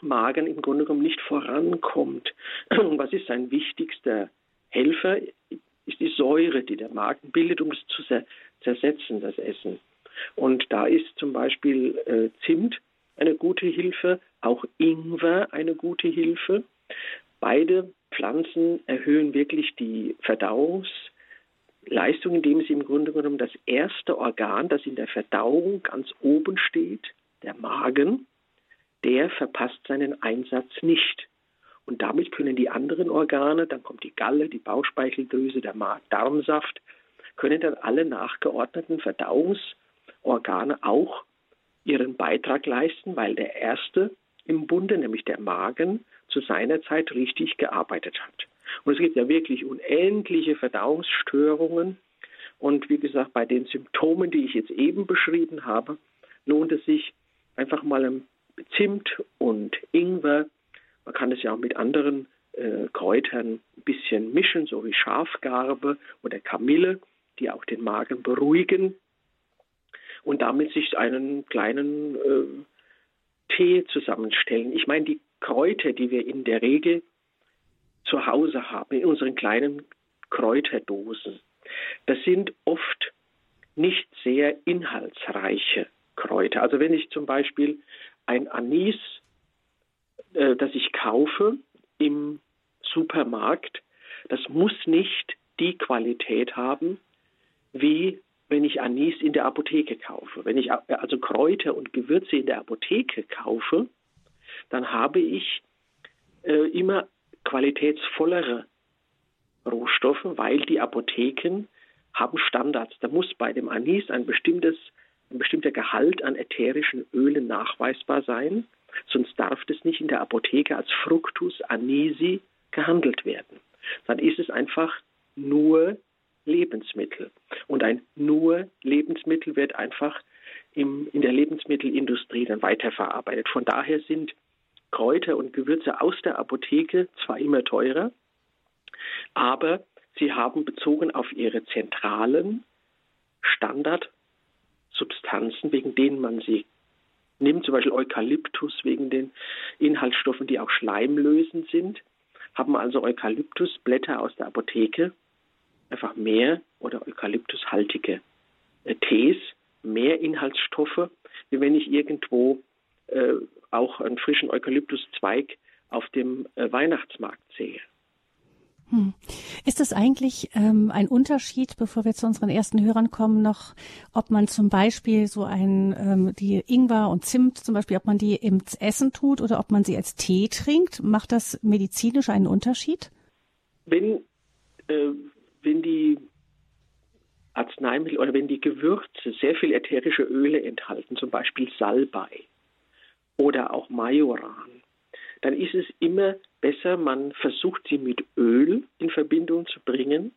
Magen im Grunde genommen nicht vorankommt. Was ist sein wichtigster Helfer? Ist die Säure, die der Magen bildet, um es zu zersetzen, das Essen. Und da ist zum Beispiel äh, Zimt eine gute Hilfe, auch Ingwer eine gute Hilfe. Beide Pflanzen erhöhen wirklich die Verdauungsleistung, indem sie im Grunde genommen das erste Organ, das in der Verdauung ganz oben steht, der Magen, der verpasst seinen Einsatz nicht. Und damit können die anderen Organe, dann kommt die Galle, die Bauchspeicheldrüse, der Darmsaft, können dann alle nachgeordneten Verdauungsorgane auch ihren Beitrag leisten, weil der erste im Bunde, nämlich der Magen, zu seiner Zeit richtig gearbeitet hat. Und es gibt ja wirklich unendliche Verdauungsstörungen. Und wie gesagt, bei den Symptomen, die ich jetzt eben beschrieben habe, lohnt es sich einfach mal Zimt und Ingwer. Man kann es ja auch mit anderen äh, Kräutern ein bisschen mischen, so wie Schafgarbe oder Kamille, die auch den Magen beruhigen. Und damit sich einen kleinen äh, Tee zusammenstellen. Ich meine, die Kräuter, die wir in der Regel zu Hause haben, in unseren kleinen Kräuterdosen, das sind oft nicht sehr inhaltsreiche Kräuter. Also wenn ich zum Beispiel ein Anis, äh, das ich kaufe im Supermarkt, das muss nicht die Qualität haben, wie wenn ich Anis in der Apotheke kaufe. Wenn ich also Kräuter und Gewürze in der Apotheke kaufe, dann habe ich äh, immer qualitätsvollere Rohstoffe, weil die Apotheken haben Standards. Da muss bei dem Anis ein bestimmtes, ein bestimmter Gehalt an ätherischen Ölen nachweisbar sein, sonst darf das nicht in der Apotheke als Fructus anisi gehandelt werden. Dann ist es einfach nur Lebensmittel. Und ein nur Lebensmittel wird einfach im, in der Lebensmittelindustrie dann weiterverarbeitet. Von daher sind Kräuter und Gewürze aus der Apotheke zwar immer teurer, aber sie haben bezogen auf ihre zentralen Standardsubstanzen, wegen denen man sie nimmt, zum Beispiel Eukalyptus wegen den Inhaltsstoffen, die auch schleimlösend sind, haben also Eukalyptusblätter aus der Apotheke einfach mehr oder eukalyptushaltige äh, Tees, mehr Inhaltsstoffe, wie wenn ich irgendwo äh, auch einen frischen Eukalyptuszweig auf dem äh, Weihnachtsmarkt sehe. Hm. Ist es eigentlich ähm, ein Unterschied, bevor wir zu unseren ersten Hörern kommen, noch, ob man zum Beispiel so ein ähm, die Ingwer und Zimt zum Beispiel, ob man die ins Essen tut oder ob man sie als Tee trinkt? Macht das medizinisch einen Unterschied? Wenn äh, wenn die Arzneimittel oder wenn die Gewürze sehr viel ätherische Öle enthalten, zum Beispiel Salbei oder auch Majoran, dann ist es immer besser, man versucht sie mit Öl in Verbindung zu bringen,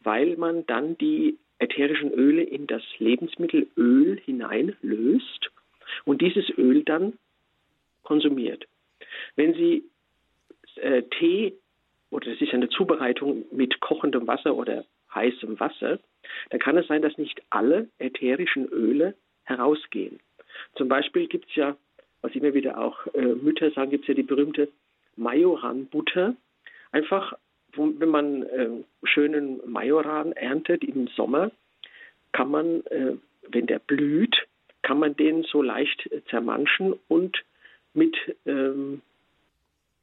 weil man dann die ätherischen Öle in das Lebensmittel Öl hineinlöst und dieses Öl dann konsumiert. Wenn Sie äh, Tee oder es ist eine Zubereitung mit kochendem Wasser oder heißem Wasser, dann kann es sein, dass nicht alle ätherischen Öle herausgehen. Zum Beispiel gibt es ja was immer wieder auch äh, Mütter sagen, gibt es ja die berühmte Majoran-Butter. Einfach, wenn man äh, schönen Majoran erntet im Sommer, kann man, äh, wenn der blüht, kann man den so leicht äh, zermanschen und mit ähm,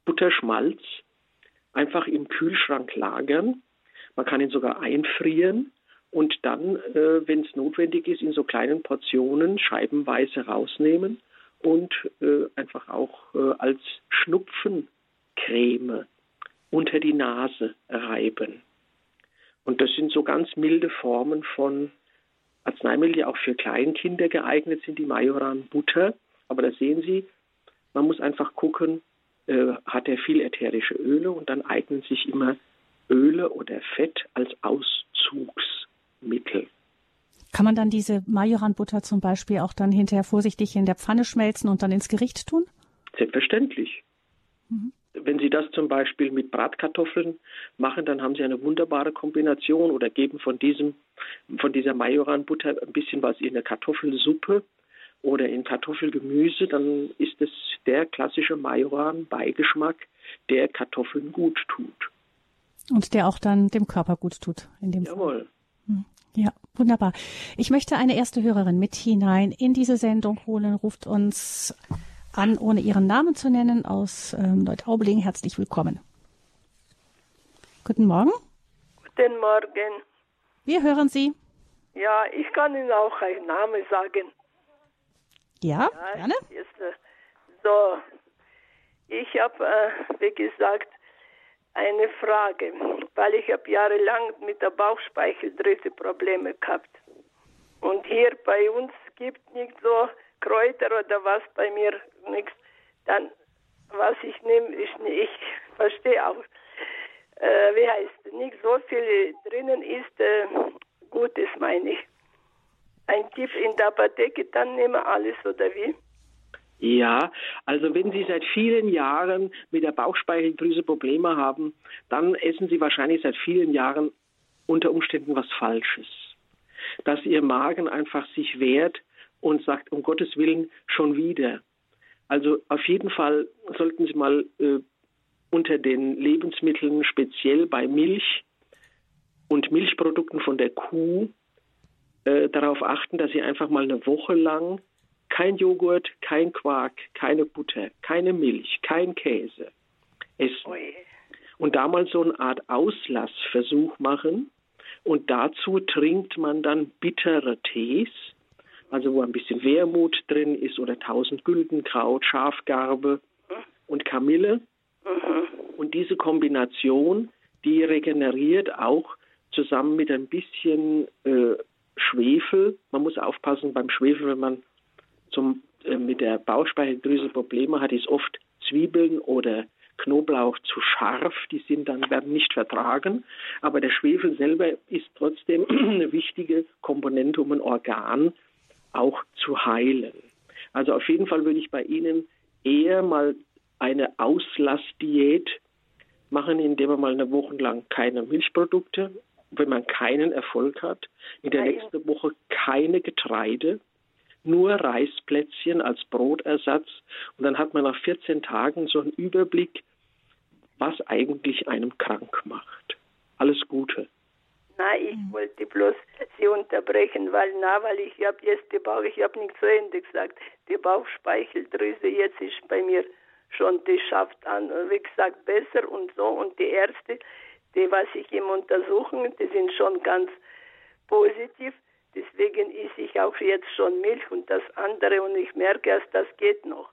Butterschmalz einfach im Kühlschrank lagern. Man kann ihn sogar einfrieren und dann, äh, wenn es notwendig ist, in so kleinen Portionen scheibenweise rausnehmen und äh, einfach auch äh, als Schnupfencreme unter die Nase reiben. Und das sind so ganz milde Formen von Arzneimitteln, die auch für Kleinkinder geeignet sind, die Majoran-Butter. Aber da sehen Sie, man muss einfach gucken, äh, hat er viel ätherische Öle und dann eignen sich immer Öle oder Fett als Auszugsmittel. Kann man dann diese Majoran-Butter zum Beispiel auch dann hinterher vorsichtig in der Pfanne schmelzen und dann ins Gericht tun? Selbstverständlich. Mhm. Wenn Sie das zum Beispiel mit Bratkartoffeln machen, dann haben Sie eine wunderbare Kombination oder geben von diesem, von dieser Majoran-Butter ein bisschen was in eine Kartoffelsuppe oder in Kartoffelgemüse, dann ist es der klassische Majoran-Beigeschmack, der Kartoffeln gut tut. Und der auch dann dem Körper gut tut. In dem Jawohl. Fall. Ja, wunderbar. Ich möchte eine erste Hörerin mit hinein in diese Sendung holen. Ruft uns an, ohne ihren Namen zu nennen, aus ähm, Neutraubling. Herzlich willkommen. Guten Morgen. Guten Morgen. Wir hören Sie. Ja, ich kann Ihnen auch einen Namen sagen. Ja, ja gerne. Ist, äh, so, ich habe, äh, wie gesagt, eine Frage, weil ich habe jahrelang mit der Bauchspeicheldrüse Probleme gehabt. Und hier bei uns gibt nicht so Kräuter oder was bei mir nichts. Dann was ich nehme, ich, ich verstehe auch, äh, wie heißt nicht so viel drinnen ist, äh, Gutes meine ich. Ein Tipp in der Apotheke, dann nehme alles oder wie? Ja, also wenn Sie seit vielen Jahren mit der Bauchspeicheldrüse Probleme haben, dann essen Sie wahrscheinlich seit vielen Jahren unter Umständen was Falsches. Dass Ihr Magen einfach sich wehrt und sagt, um Gottes Willen schon wieder. Also auf jeden Fall sollten Sie mal äh, unter den Lebensmitteln, speziell bei Milch und Milchprodukten von der Kuh, äh, darauf achten, dass Sie einfach mal eine Woche lang kein Joghurt, kein Quark, keine Butter, keine Milch, kein Käse essen. Und da mal so eine Art Auslassversuch machen. Und dazu trinkt man dann bittere Tees, also wo ein bisschen Wermut drin ist oder tausend Güldenkraut, Schafgarbe und Kamille. Mhm. Und diese Kombination, die regeneriert auch zusammen mit ein bisschen äh, Schwefel. Man muss aufpassen beim Schwefel, wenn man zum, äh, mit der Bauchspeicheldrüse Probleme hat, ist oft Zwiebeln oder Knoblauch zu scharf, die sind dann werden nicht vertragen, aber der Schwefel selber ist trotzdem eine wichtige Komponente, um ein Organ auch zu heilen. Also auf jeden Fall würde ich bei Ihnen eher mal eine Auslassdiät machen, indem man mal eine Woche lang keine Milchprodukte, wenn man keinen Erfolg hat, in der nächsten Woche keine Getreide, nur Reisplätzchen als Brotersatz und dann hat man nach 14 Tagen so einen Überblick, was eigentlich einem krank macht. Alles Gute. Nein, ich mhm. wollte bloß Sie unterbrechen, weil na, weil ich habe jetzt die Bauch, ich habe nicht zu Ende gesagt, die Bauchspeicheldrüse jetzt ist bei mir schon, die schafft an, wie gesagt, besser und so und die Ärzte, die was ich im Untersuchen, die sind schon ganz positiv. Deswegen esse ich auch jetzt schon Milch und das andere und ich merke erst, das geht noch.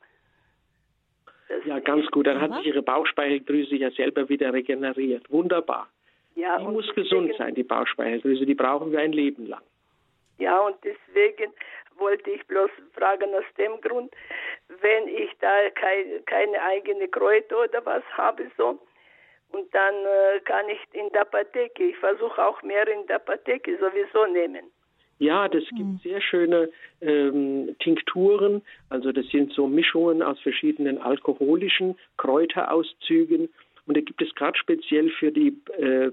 Das ja, ganz gut. Dann hat sich Ihre Bauchspeicheldrüse ja selber wieder regeneriert. Wunderbar. Ja, die muss deswegen, gesund sein, die Bauchspeicheldrüse. Die brauchen wir ein Leben lang. Ja, und deswegen wollte ich bloß fragen aus dem Grund, wenn ich da kein, keine eigene Kräuter oder was habe, so, und dann äh, kann ich in der Apotheke, ich versuche auch mehr in der Apotheke sowieso nehmen. Ja, das gibt mhm. sehr schöne ähm, Tinkturen. Also das sind so Mischungen aus verschiedenen alkoholischen Kräuterauszügen. Und da gibt es gerade speziell für die, äh,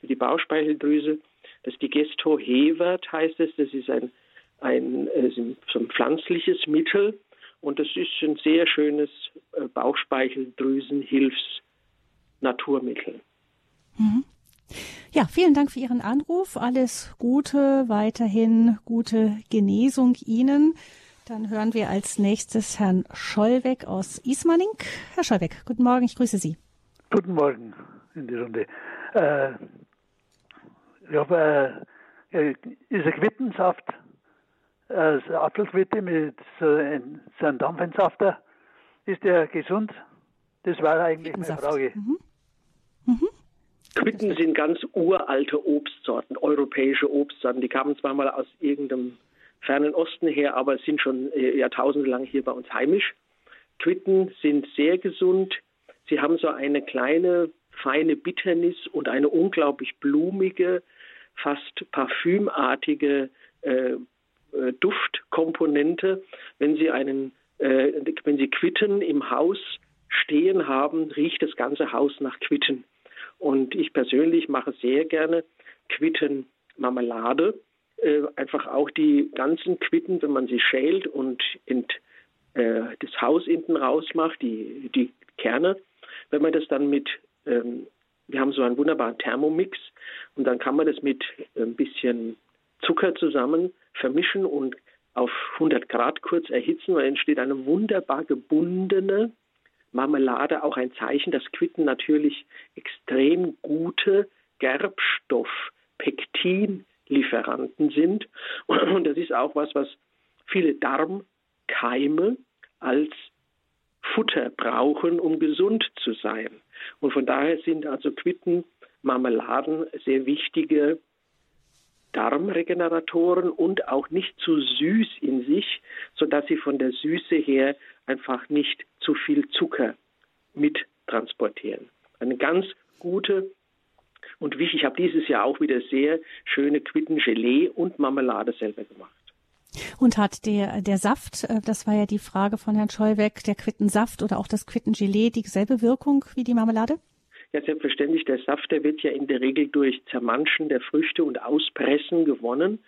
für die Bauchspeicheldrüse, das Digesto Hewert heißt es. Das ist ein, ein, äh, so ein pflanzliches Mittel. Und das ist ein sehr schönes äh, Bauchspeicheldrüsenhilfs- Naturmittel. Mhm. Ja, vielen Dank für Ihren Anruf. Alles Gute, weiterhin gute Genesung Ihnen. Dann hören wir als nächstes Herrn Schollweg aus Ismaning. Herr Schollweg, guten Morgen, ich grüße Sie. Guten Morgen in die Runde. Äh, ich habe äh, ist ein Quittensaft, äh, Apfelquitte mit so, ein, so einem Dampfentsafter. Ist der gesund? Das war eigentlich meine Frage. Mhm. Mhm. Quitten sind ganz uralte Obstsorten, europäische Obstsorten. Die kamen zwar mal aus irgendeinem fernen Osten her, aber sind schon äh, Jahrtausende lang hier bei uns heimisch. Quitten sind sehr gesund. Sie haben so eine kleine, feine Bitternis und eine unglaublich blumige, fast parfümartige äh, äh, Duftkomponente. Wenn Sie einen, äh, wenn Sie Quitten im Haus stehen haben, riecht das ganze Haus nach Quitten. Und ich persönlich mache sehr gerne Quittenmarmelade. Äh, einfach auch die ganzen Quitten, wenn man sie schält und in, äh, das Haus hinten rausmacht, die, die Kerne, wenn man das dann mit, ähm, wir haben so einen wunderbaren Thermomix und dann kann man das mit ein bisschen Zucker zusammen vermischen und auf 100 Grad kurz erhitzen, weil entsteht eine wunderbar gebundene Marmelade auch ein Zeichen, dass Quitten natürlich extrem gute Gerbstoff, Pektinlieferanten sind. Und das ist auch was, was viele Darmkeime als Futter brauchen, um gesund zu sein. Und von daher sind also Quitten, Marmeladen sehr wichtige Darmregeneratoren und auch nicht zu süß in sich, sodass sie von der Süße her einfach nicht zu viel Zucker mittransportieren. Eine ganz gute und wichtig, ich habe dieses Jahr auch wieder sehr schöne Quittengelee und Marmelade selber gemacht. Und hat der, der Saft, äh, das war ja die Frage von Herrn Schollweg, der Quittensaft oder auch das Quittengelee dieselbe Wirkung wie die Marmelade? Ja, selbstverständlich. Der Saft, der wird ja in der Regel durch Zermanschen der Früchte und Auspressen gewonnen.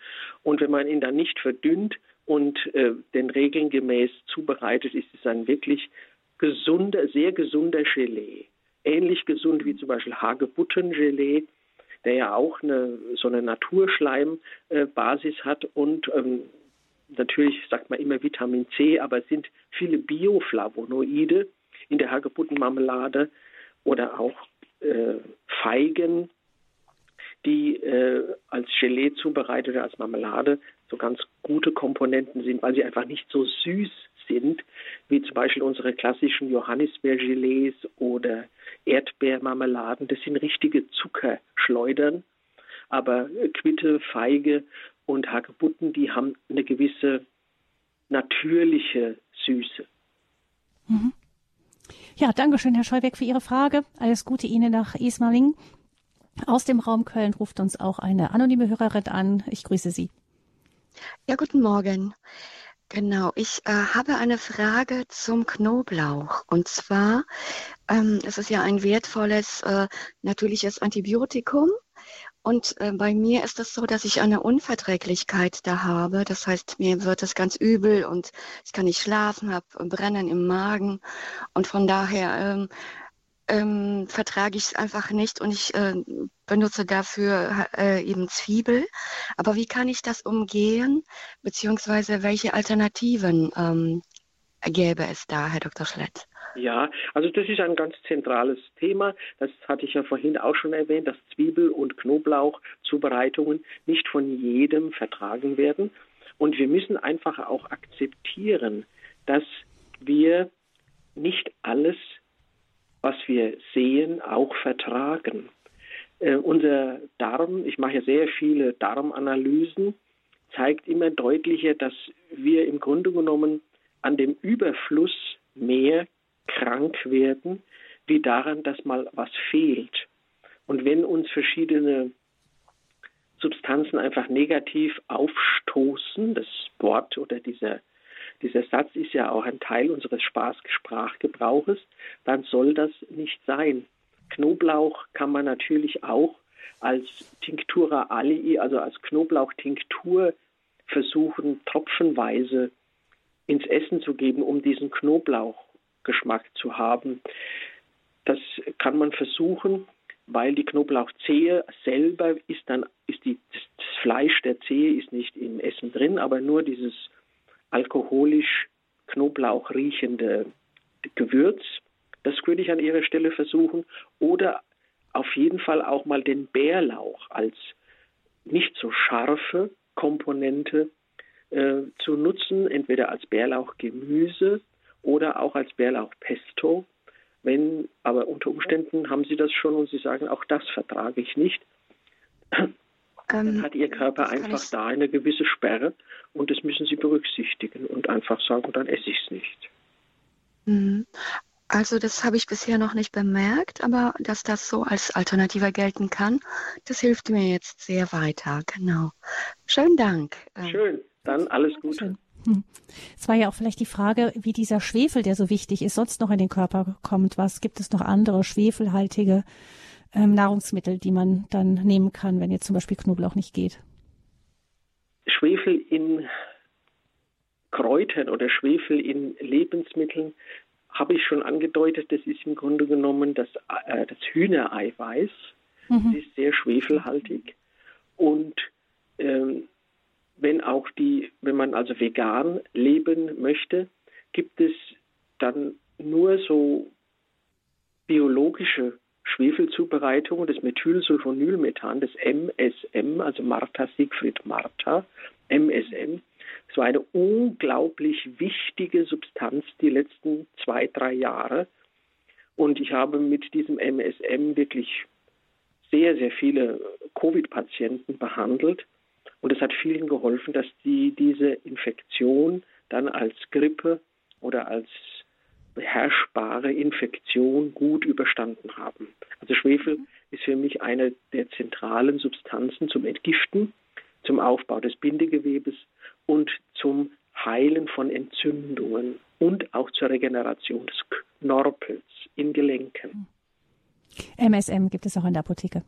Und wenn man ihn dann nicht verdünnt und äh, den Regeln gemäß zubereitet, ist es ein wirklich gesunder, sehr gesunder Gelee. Ähnlich gesund wie zum Beispiel Hagebuttengelee, der ja auch eine, so eine Naturschleimbasis äh, hat und ähm, natürlich sagt man immer Vitamin C, aber es sind viele Bioflavonoide in der Hagebuttenmarmelade oder auch äh, Feigen, die äh, als Gelee zubereitet oder als Marmelade so ganz gute Komponenten sind, weil sie einfach nicht so süß sind, wie zum Beispiel unsere klassischen Johannisbeergelees oder Erdbeermarmeladen. Das sind richtige Zuckerschleudern. Aber Quitte, Feige und Hagebutten, die haben eine gewisse natürliche Süße. Mhm. Ja, danke schön, Herr Scheubeck, für Ihre Frage. Alles Gute Ihnen nach Ismaning. Aus dem Raum Köln ruft uns auch eine anonyme Hörerin an. Ich grüße Sie. Ja, guten Morgen. Genau, ich äh, habe eine Frage zum Knoblauch. Und zwar, ähm, es ist ja ein wertvolles, äh, natürliches Antibiotikum. Und äh, bei mir ist es so, dass ich eine Unverträglichkeit da habe. Das heißt, mir wird es ganz übel und ich kann nicht schlafen, habe Brennen im Magen. Und von daher ähm, ähm, vertrage ich es einfach nicht und ich äh, benutze dafür äh, eben Zwiebel. Aber wie kann ich das umgehen, beziehungsweise welche Alternativen ähm, gäbe es da, Herr Dr. Schlett? Ja, also das ist ein ganz zentrales Thema. Das hatte ich ja vorhin auch schon erwähnt, dass Zwiebel- und Knoblauchzubereitungen nicht von jedem vertragen werden. Und wir müssen einfach auch akzeptieren, dass wir nicht alles, was wir sehen, auch vertragen. Äh, unser Darm, ich mache ja sehr viele Darmanalysen, zeigt immer deutlicher, dass wir im Grunde genommen an dem Überfluss mehr krank werden, wie daran, dass mal was fehlt. Und wenn uns verschiedene Substanzen einfach negativ aufstoßen, das Wort oder dieser, dieser Satz ist ja auch ein Teil unseres Sprachgebrauches, dann soll das nicht sein. Knoblauch kann man natürlich auch als Tinctura alii, also als Knoblauchtinktur versuchen, tropfenweise ins Essen zu geben, um diesen Knoblauchgeschmack zu haben. Das kann man versuchen, weil die Knoblauchzehe selber ist dann, ist die, das Fleisch der Zehe ist nicht im Essen drin, aber nur dieses alkoholisch Knoblauch riechende Gewürz. Das würde ich an ihrer Stelle versuchen. Oder auf jeden Fall auch mal den Bärlauch als nicht so scharfe Komponente äh, zu nutzen, entweder als Bärlauchgemüse oder auch als Bärlauchpesto. Wenn, aber unter Umständen haben Sie das schon und Sie sagen, auch das vertrage ich nicht. Ähm, dann hat Ihr Körper einfach da eine gewisse Sperre und das müssen Sie berücksichtigen und einfach sagen, dann esse ich es nicht. Mhm. Also das habe ich bisher noch nicht bemerkt, aber dass das so als Alternative gelten kann, das hilft mir jetzt sehr weiter. Genau. Schönen Dank. Ähm, Schön. Dann alles Gute. Hm. Es war ja auch vielleicht die Frage, wie dieser Schwefel, der so wichtig ist, sonst noch in den Körper kommt. Was gibt es noch andere schwefelhaltige ähm, Nahrungsmittel, die man dann nehmen kann, wenn jetzt zum Beispiel Knoblauch nicht geht? Schwefel in Kräutern oder Schwefel in Lebensmitteln habe ich schon angedeutet, das ist im Grunde genommen das, äh, das Hühnereiweiß. Mhm. Das ist sehr schwefelhaltig. Und ähm, wenn auch die, wenn man also vegan leben möchte, gibt es dann nur so biologische Schwefelzubereitungen, das Methylsulfonylmethan, das MSM, also Martha Siegfried Martha, MSM. Es war eine unglaublich wichtige Substanz die letzten zwei, drei Jahre. Und ich habe mit diesem MSM wirklich sehr, sehr viele Covid-Patienten behandelt. Und es hat vielen geholfen, dass die diese Infektion dann als Grippe oder als beherrschbare Infektion gut überstanden haben. Also Schwefel ist für mich eine der zentralen Substanzen zum Entgiften, zum Aufbau des Bindegewebes und zum Heilen von Entzündungen und auch zur Regeneration des Knorpels in Gelenken. MSM gibt es auch in der Apotheke.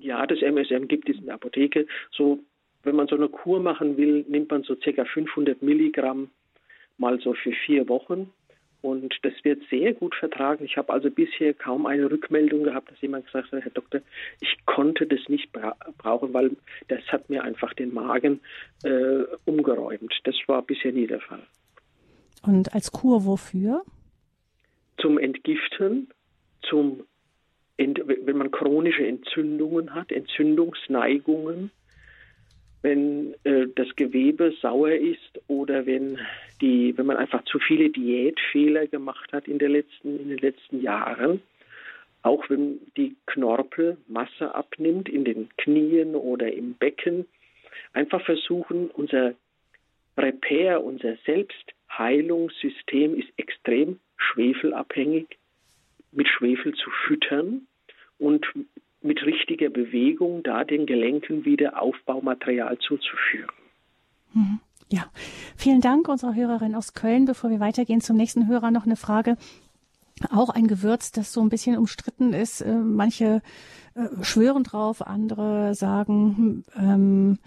Ja, das MSM gibt es in der Apotheke. So wenn man so eine Kur machen will, nimmt man so ca. 500 Milligramm mal so für vier Wochen. Und das wird sehr gut vertragen. Ich habe also bisher kaum eine Rückmeldung gehabt, dass jemand gesagt hat, Herr Doktor, ich konnte das nicht bra brauchen, weil das hat mir einfach den Magen äh, umgeräumt. Das war bisher nie der Fall. Und als Kur wofür? Zum Entgiften, zum wenn man chronische Entzündungen hat, Entzündungsneigungen, wenn äh, das Gewebe sauer ist oder wenn die, wenn man einfach zu viele Diätfehler gemacht hat in, der letzten, in den letzten Jahren, auch wenn die Knorpelmasse abnimmt in den Knien oder im Becken, einfach versuchen, unser Repair, unser Selbstheilungssystem ist extrem schwefelabhängig, mit Schwefel zu füttern und mit richtiger Bewegung da den Gelenken wieder Aufbaumaterial zuzuführen. Mhm. Ja, vielen Dank unserer Hörerin aus Köln. Bevor wir weitergehen zum nächsten Hörer, noch eine Frage. Auch ein Gewürz, das so ein bisschen umstritten ist. Äh, manche äh, schwören drauf, andere sagen, ähm,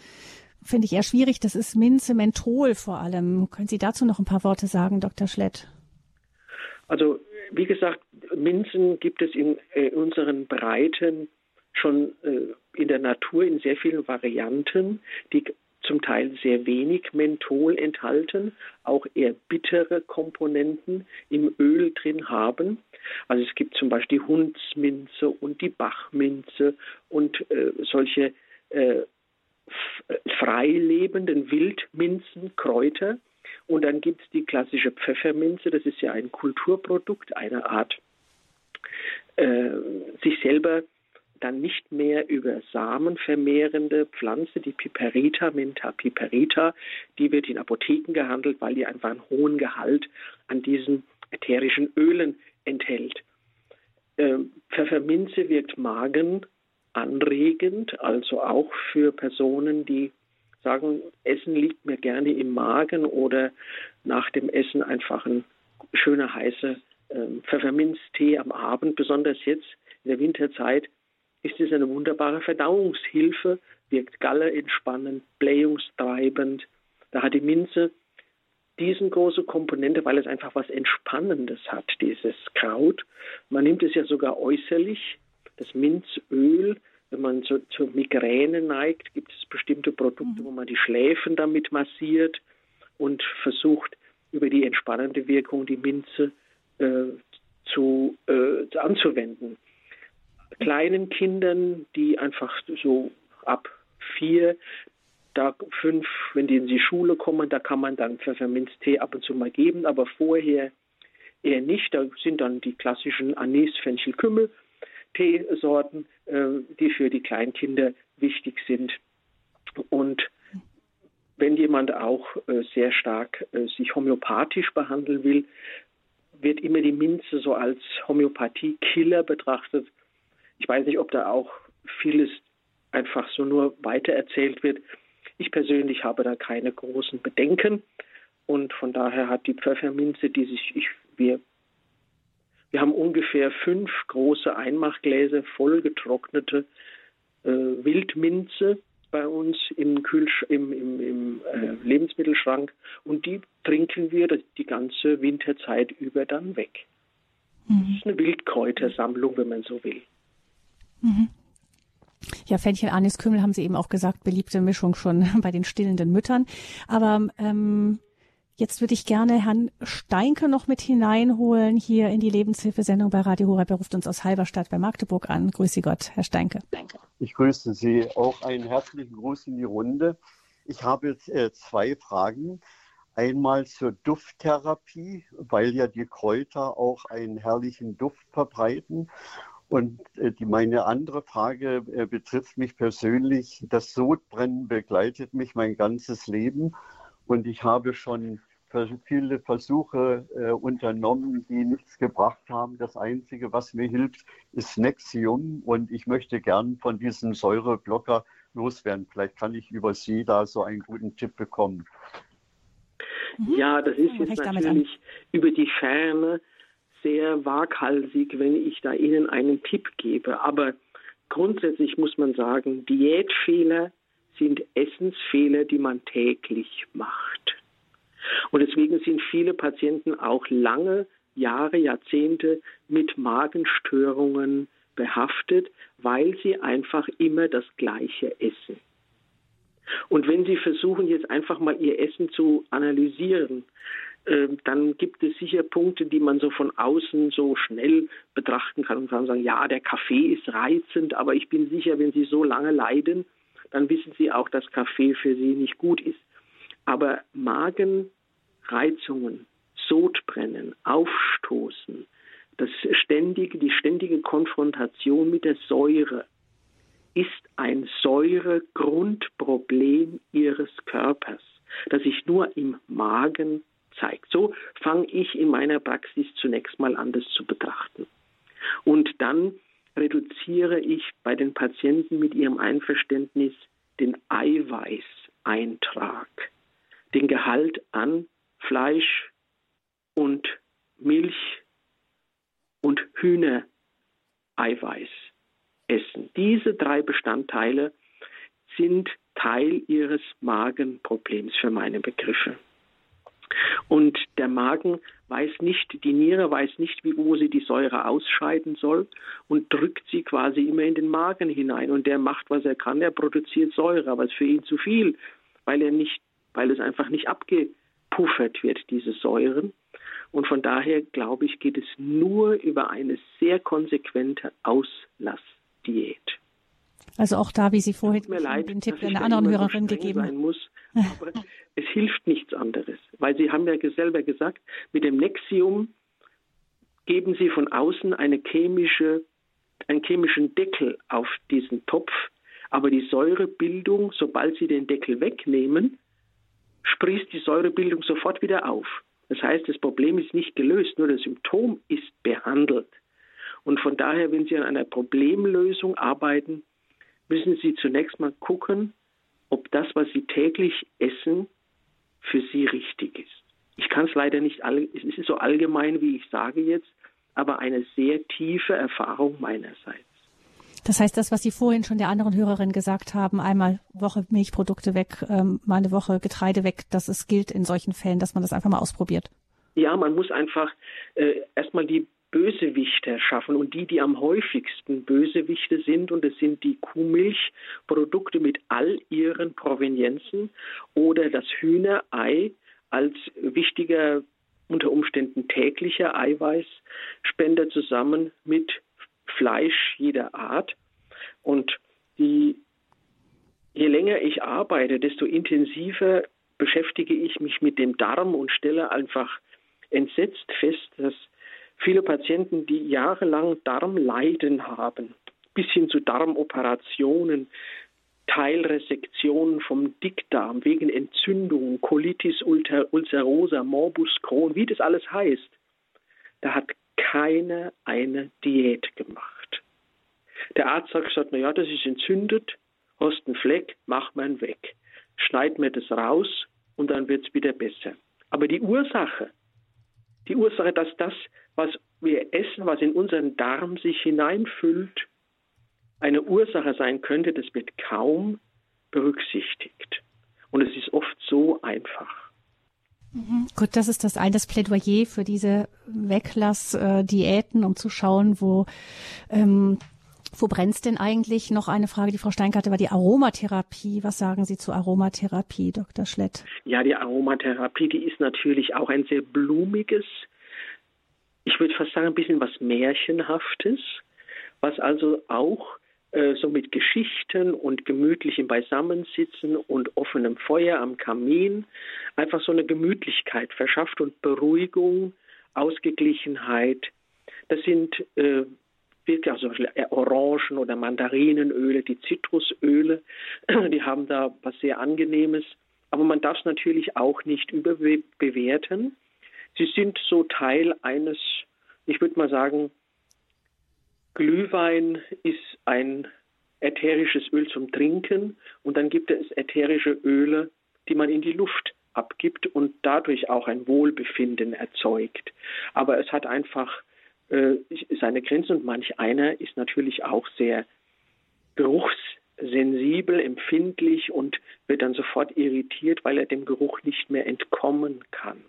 finde ich eher schwierig. Das ist Minze, Menthol vor allem. Können Sie dazu noch ein paar Worte sagen, Dr. Schlett? Also wie gesagt, Minzen gibt es in äh, unseren Breiten schon äh, in der Natur in sehr vielen Varianten, die zum Teil sehr wenig Menthol enthalten, auch eher bittere Komponenten im Öl drin haben. Also es gibt zum Beispiel die Hundsminze und die Bachminze und äh, solche äh, freilebenden Wildminzen, Kräuter. Und dann gibt es die klassische Pfefferminze, das ist ja ein Kulturprodukt, eine Art äh, sich selber dann nicht mehr über Samen vermehrende Pflanze, die Piperita, Minta piperita, die wird in Apotheken gehandelt, weil die einfach einen hohen Gehalt an diesen ätherischen Ölen enthält. Ähm, Pfefferminze wirkt magenanregend, also auch für Personen, die sagen, Essen liegt mir gerne im Magen oder nach dem Essen einfach ein schöner heißer ähm, Pfefferminztee am Abend, besonders jetzt in der Winterzeit, ist es eine wunderbare Verdauungshilfe, wirkt Galle entspannend, blähungstreibend. Da hat die Minze diesen große Komponente, weil es einfach was Entspannendes hat, dieses Kraut. Man nimmt es ja sogar äußerlich, das Minzöl, wenn man zu, zur Migräne neigt, gibt es bestimmte Produkte, mhm. wo man die Schläfen damit massiert und versucht, über die entspannende Wirkung die Minze äh, zu, äh, anzuwenden kleinen Kindern, die einfach so ab vier, da fünf, wenn die in die Schule kommen, da kann man dann Pfefferminztee ab und zu mal geben, aber vorher eher nicht. Da sind dann die klassischen Anis, Fenchel, Kümmel Teesorten, äh, die für die Kleinkinder wichtig sind. Und wenn jemand auch äh, sehr stark äh, sich homöopathisch behandeln will, wird immer die Minze so als Homöopathie-Killer betrachtet. Ich weiß nicht, ob da auch vieles einfach so nur weitererzählt wird. Ich persönlich habe da keine großen Bedenken und von daher hat die Pfefferminze, die sich, ich, wir, wir haben ungefähr fünf große Einmachgläser voll getrocknete äh, Wildminze bei uns im, Kühlsch im, im, im äh, Lebensmittelschrank und die trinken wir die ganze Winterzeit über dann weg. Mhm. Das ist eine Wildkräutersammlung, wenn man so will. Mhm. Ja, Fenchel, Anis, Kümmel haben Sie eben auch gesagt, beliebte Mischung schon bei den stillenden Müttern. Aber ähm, jetzt würde ich gerne Herrn Steinke noch mit hineinholen hier in die Lebenshilfesendung bei Radio Horeb. Er ruft uns aus Halberstadt bei Magdeburg an. Grüße Gott, Herr Steinke. Ich grüße Sie. Auch einen herzlichen Gruß in die Runde. Ich habe äh, zwei Fragen. Einmal zur Dufttherapie, weil ja die Kräuter auch einen herrlichen Duft verbreiten. Und äh, die, meine andere Frage äh, betrifft mich persönlich. Das Sodbrennen begleitet mich mein ganzes Leben und ich habe schon viele Versuche äh, unternommen, die nichts gebracht haben. Das Einzige, was mir hilft, ist Nexium und ich möchte gern von diesem Säureblocker loswerden. Vielleicht kann ich über Sie da so einen guten Tipp bekommen. Ja, das ist jetzt natürlich über die Ferne sehr waghalsig, wenn ich da Ihnen einen Tipp gebe. Aber grundsätzlich muss man sagen, Diätfehler sind Essensfehler, die man täglich macht. Und deswegen sind viele Patienten auch lange Jahre, Jahrzehnte mit Magenstörungen behaftet, weil sie einfach immer das Gleiche essen. Und wenn Sie versuchen, jetzt einfach mal Ihr Essen zu analysieren, dann gibt es sicher Punkte, die man so von außen so schnell betrachten kann und kann sagen, ja, der Kaffee ist reizend, aber ich bin sicher, wenn Sie so lange leiden, dann wissen Sie auch, dass Kaffee für Sie nicht gut ist. Aber Magenreizungen, Sodbrennen, Aufstoßen, das ständige, die ständige Konfrontation mit der Säure ist ein Säuregrundproblem Ihres Körpers, das sich nur im Magen zeigt. So fange ich in meiner Praxis zunächst mal an, das zu betrachten. Und dann reduziere ich bei den Patienten mit ihrem Einverständnis den Eiweißeintrag, den Gehalt an Fleisch und Milch und Hühnereiweiß essen. Diese drei Bestandteile sind Teil ihres Magenproblems für meine Begriffe. Und der Magen weiß nicht, die Niere weiß nicht, wie, wo sie die Säure ausscheiden soll und drückt sie quasi immer in den Magen hinein. Und der macht, was er kann, er produziert Säure, aber es ist für ihn zu viel, weil er nicht, weil es einfach nicht abgepuffert wird, diese Säuren. Und von daher, glaube ich, geht es nur über eine sehr konsequente Auslassdiät. Also auch da, wie Sie vorhin leid, den Tipp einer anderen Hörerin so gegeben haben. Muss, aber es hilft nichts anderes, weil Sie haben ja selber gesagt, mit dem Nexium geben Sie von außen eine chemische, einen chemischen Deckel auf diesen Topf, aber die Säurebildung, sobald Sie den Deckel wegnehmen, sprießt die Säurebildung sofort wieder auf. Das heißt, das Problem ist nicht gelöst, nur das Symptom ist behandelt. Und von daher, wenn Sie an einer Problemlösung arbeiten, müssen Sie zunächst mal gucken, ob das, was Sie täglich essen, für Sie richtig ist. Ich kann es leider nicht, es ist so allgemein, wie ich sage jetzt, aber eine sehr tiefe Erfahrung meinerseits. Das heißt, das, was Sie vorhin schon der anderen Hörerin gesagt haben, einmal Woche Milchprodukte weg, ähm, mal eine Woche Getreide weg, dass es gilt in solchen Fällen, dass man das einfach mal ausprobiert. Ja, man muss einfach äh, erstmal die Bösewichte schaffen und die, die am häufigsten Bösewichte sind, und es sind die Kuhmilchprodukte mit all ihren Provenienzen oder das Hühnerei als wichtiger unter Umständen täglicher Eiweißspender zusammen mit Fleisch jeder Art. Und die, je länger ich arbeite, desto intensiver beschäftige ich mich mit dem Darm und stelle einfach entsetzt fest, dass viele Patienten, die jahrelang Darmleiden haben, bis hin zu Darmoperationen, Teilresektionen vom Dickdarm wegen Entzündungen, Colitis ulcerosa, Morbus Crohn, wie das alles heißt, da hat keiner eine Diät gemacht. Der Arzt hat gesagt, na ja, das ist entzündet, hast einen Fleck, mach man weg. Schneid mir das raus und dann wird es wieder besser. Aber die Ursache, die Ursache, dass das, was wir essen, was in unseren Darm sich hineinfüllt, eine Ursache sein könnte, das wird kaum berücksichtigt. Und es ist oft so einfach. Mhm. Gut, das ist das eine, das Plädoyer für diese Weglass-Diäten, um zu schauen, wo ähm, wo brennt's denn eigentlich? Noch eine Frage, die Frau Steinke hatte, war die Aromatherapie. Was sagen Sie zu Aromatherapie, Dr. Schlett? Ja, die Aromatherapie, die ist natürlich auch ein sehr blumiges, ich würde fast sagen, ein bisschen was Märchenhaftes, was also auch äh, so mit Geschichten und gemütlichem Beisammensitzen und offenem Feuer am Kamin einfach so eine Gemütlichkeit verschafft und Beruhigung, Ausgeglichenheit. Das sind äh, wirklich auch zum Beispiel Orangen- oder Mandarinenöle, die Zitrusöle, die haben da was sehr Angenehmes. Aber man darf es natürlich auch nicht überbewerten. Sie sind so Teil eines, ich würde mal sagen, Glühwein ist ein ätherisches Öl zum Trinken und dann gibt es ätherische Öle, die man in die Luft abgibt und dadurch auch ein Wohlbefinden erzeugt. Aber es hat einfach äh, seine Grenzen und manch einer ist natürlich auch sehr geruchssensibel, empfindlich und wird dann sofort irritiert, weil er dem Geruch nicht mehr entkommen kann.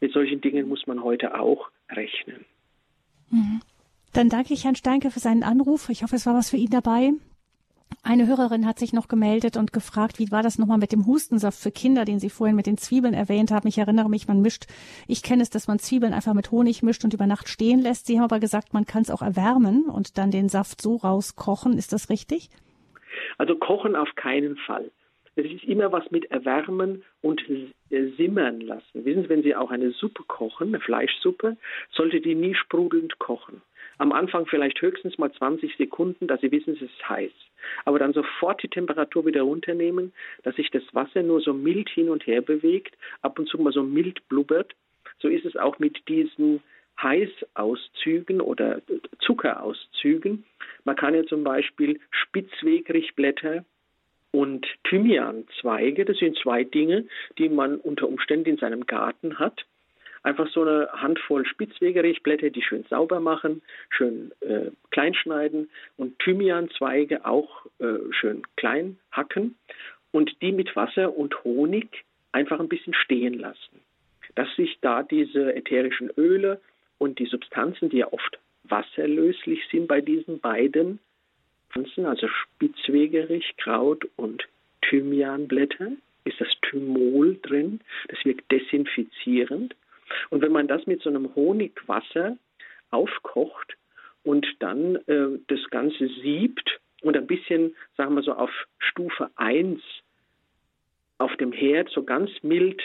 Mit solchen Dingen muss man heute auch rechnen. Mhm. Dann danke ich Herrn Steinke für seinen Anruf. Ich hoffe, es war was für ihn dabei. Eine Hörerin hat sich noch gemeldet und gefragt, wie war das nochmal mit dem Hustensaft für Kinder, den Sie vorhin mit den Zwiebeln erwähnt haben. Ich erinnere mich, man mischt, ich kenne es, dass man Zwiebeln einfach mit Honig mischt und über Nacht stehen lässt. Sie haben aber gesagt, man kann es auch erwärmen und dann den Saft so rauskochen. Ist das richtig? Also kochen auf keinen Fall. Es ist immer was mit erwärmen und simmern lassen. Wissen Sie, wenn Sie auch eine Suppe kochen, eine Fleischsuppe, sollte die nie sprudelnd kochen. Am Anfang vielleicht höchstens mal 20 Sekunden, dass Sie wissen, es ist heiß. Aber dann sofort die Temperatur wieder runternehmen, dass sich das Wasser nur so mild hin und her bewegt, ab und zu mal so mild blubbert. So ist es auch mit diesen Heißauszügen oder Zuckerauszügen. Man kann ja zum Beispiel Spitzwegrichblätter und Thymianzweige, das sind zwei Dinge, die man unter Umständen in seinem Garten hat, einfach so eine Handvoll Spitzwegerichblätter, die schön sauber machen, schön äh, klein schneiden und Thymianzweige auch äh, schön klein hacken und die mit Wasser und Honig einfach ein bisschen stehen lassen. dass sich da diese ätherischen Öle und die Substanzen, die ja oft wasserlöslich sind bei diesen beiden Pflanzen, also Spitzwegerich, Kraut und Thymianblätter, ist das Thymol drin. Das wirkt desinfizierend. Und wenn man das mit so einem Honigwasser aufkocht und dann äh, das Ganze siebt und ein bisschen, sagen wir so, auf Stufe 1 auf dem Herd so ganz mild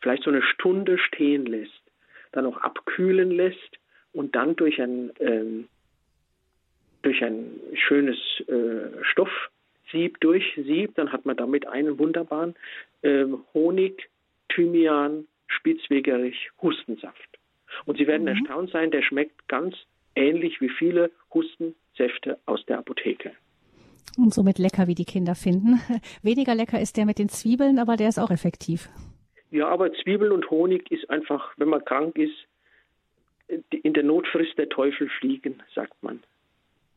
vielleicht so eine Stunde stehen lässt, dann auch abkühlen lässt und dann durch ein, ähm, durch ein schönes äh, Stoffsieb durchsiebt, dann hat man damit einen wunderbaren äh, Honig, Thymian, Spitzwegerich, Hustensaft. Und Sie werden mhm. erstaunt sein, der schmeckt ganz ähnlich wie viele Hustensäfte aus der Apotheke. Und somit lecker, wie die Kinder finden. Weniger lecker ist der mit den Zwiebeln, aber der ist auch effektiv. Ja, aber Zwiebel und Honig ist einfach, wenn man krank ist, in der Not frisst der Teufel fliegen, sagt man.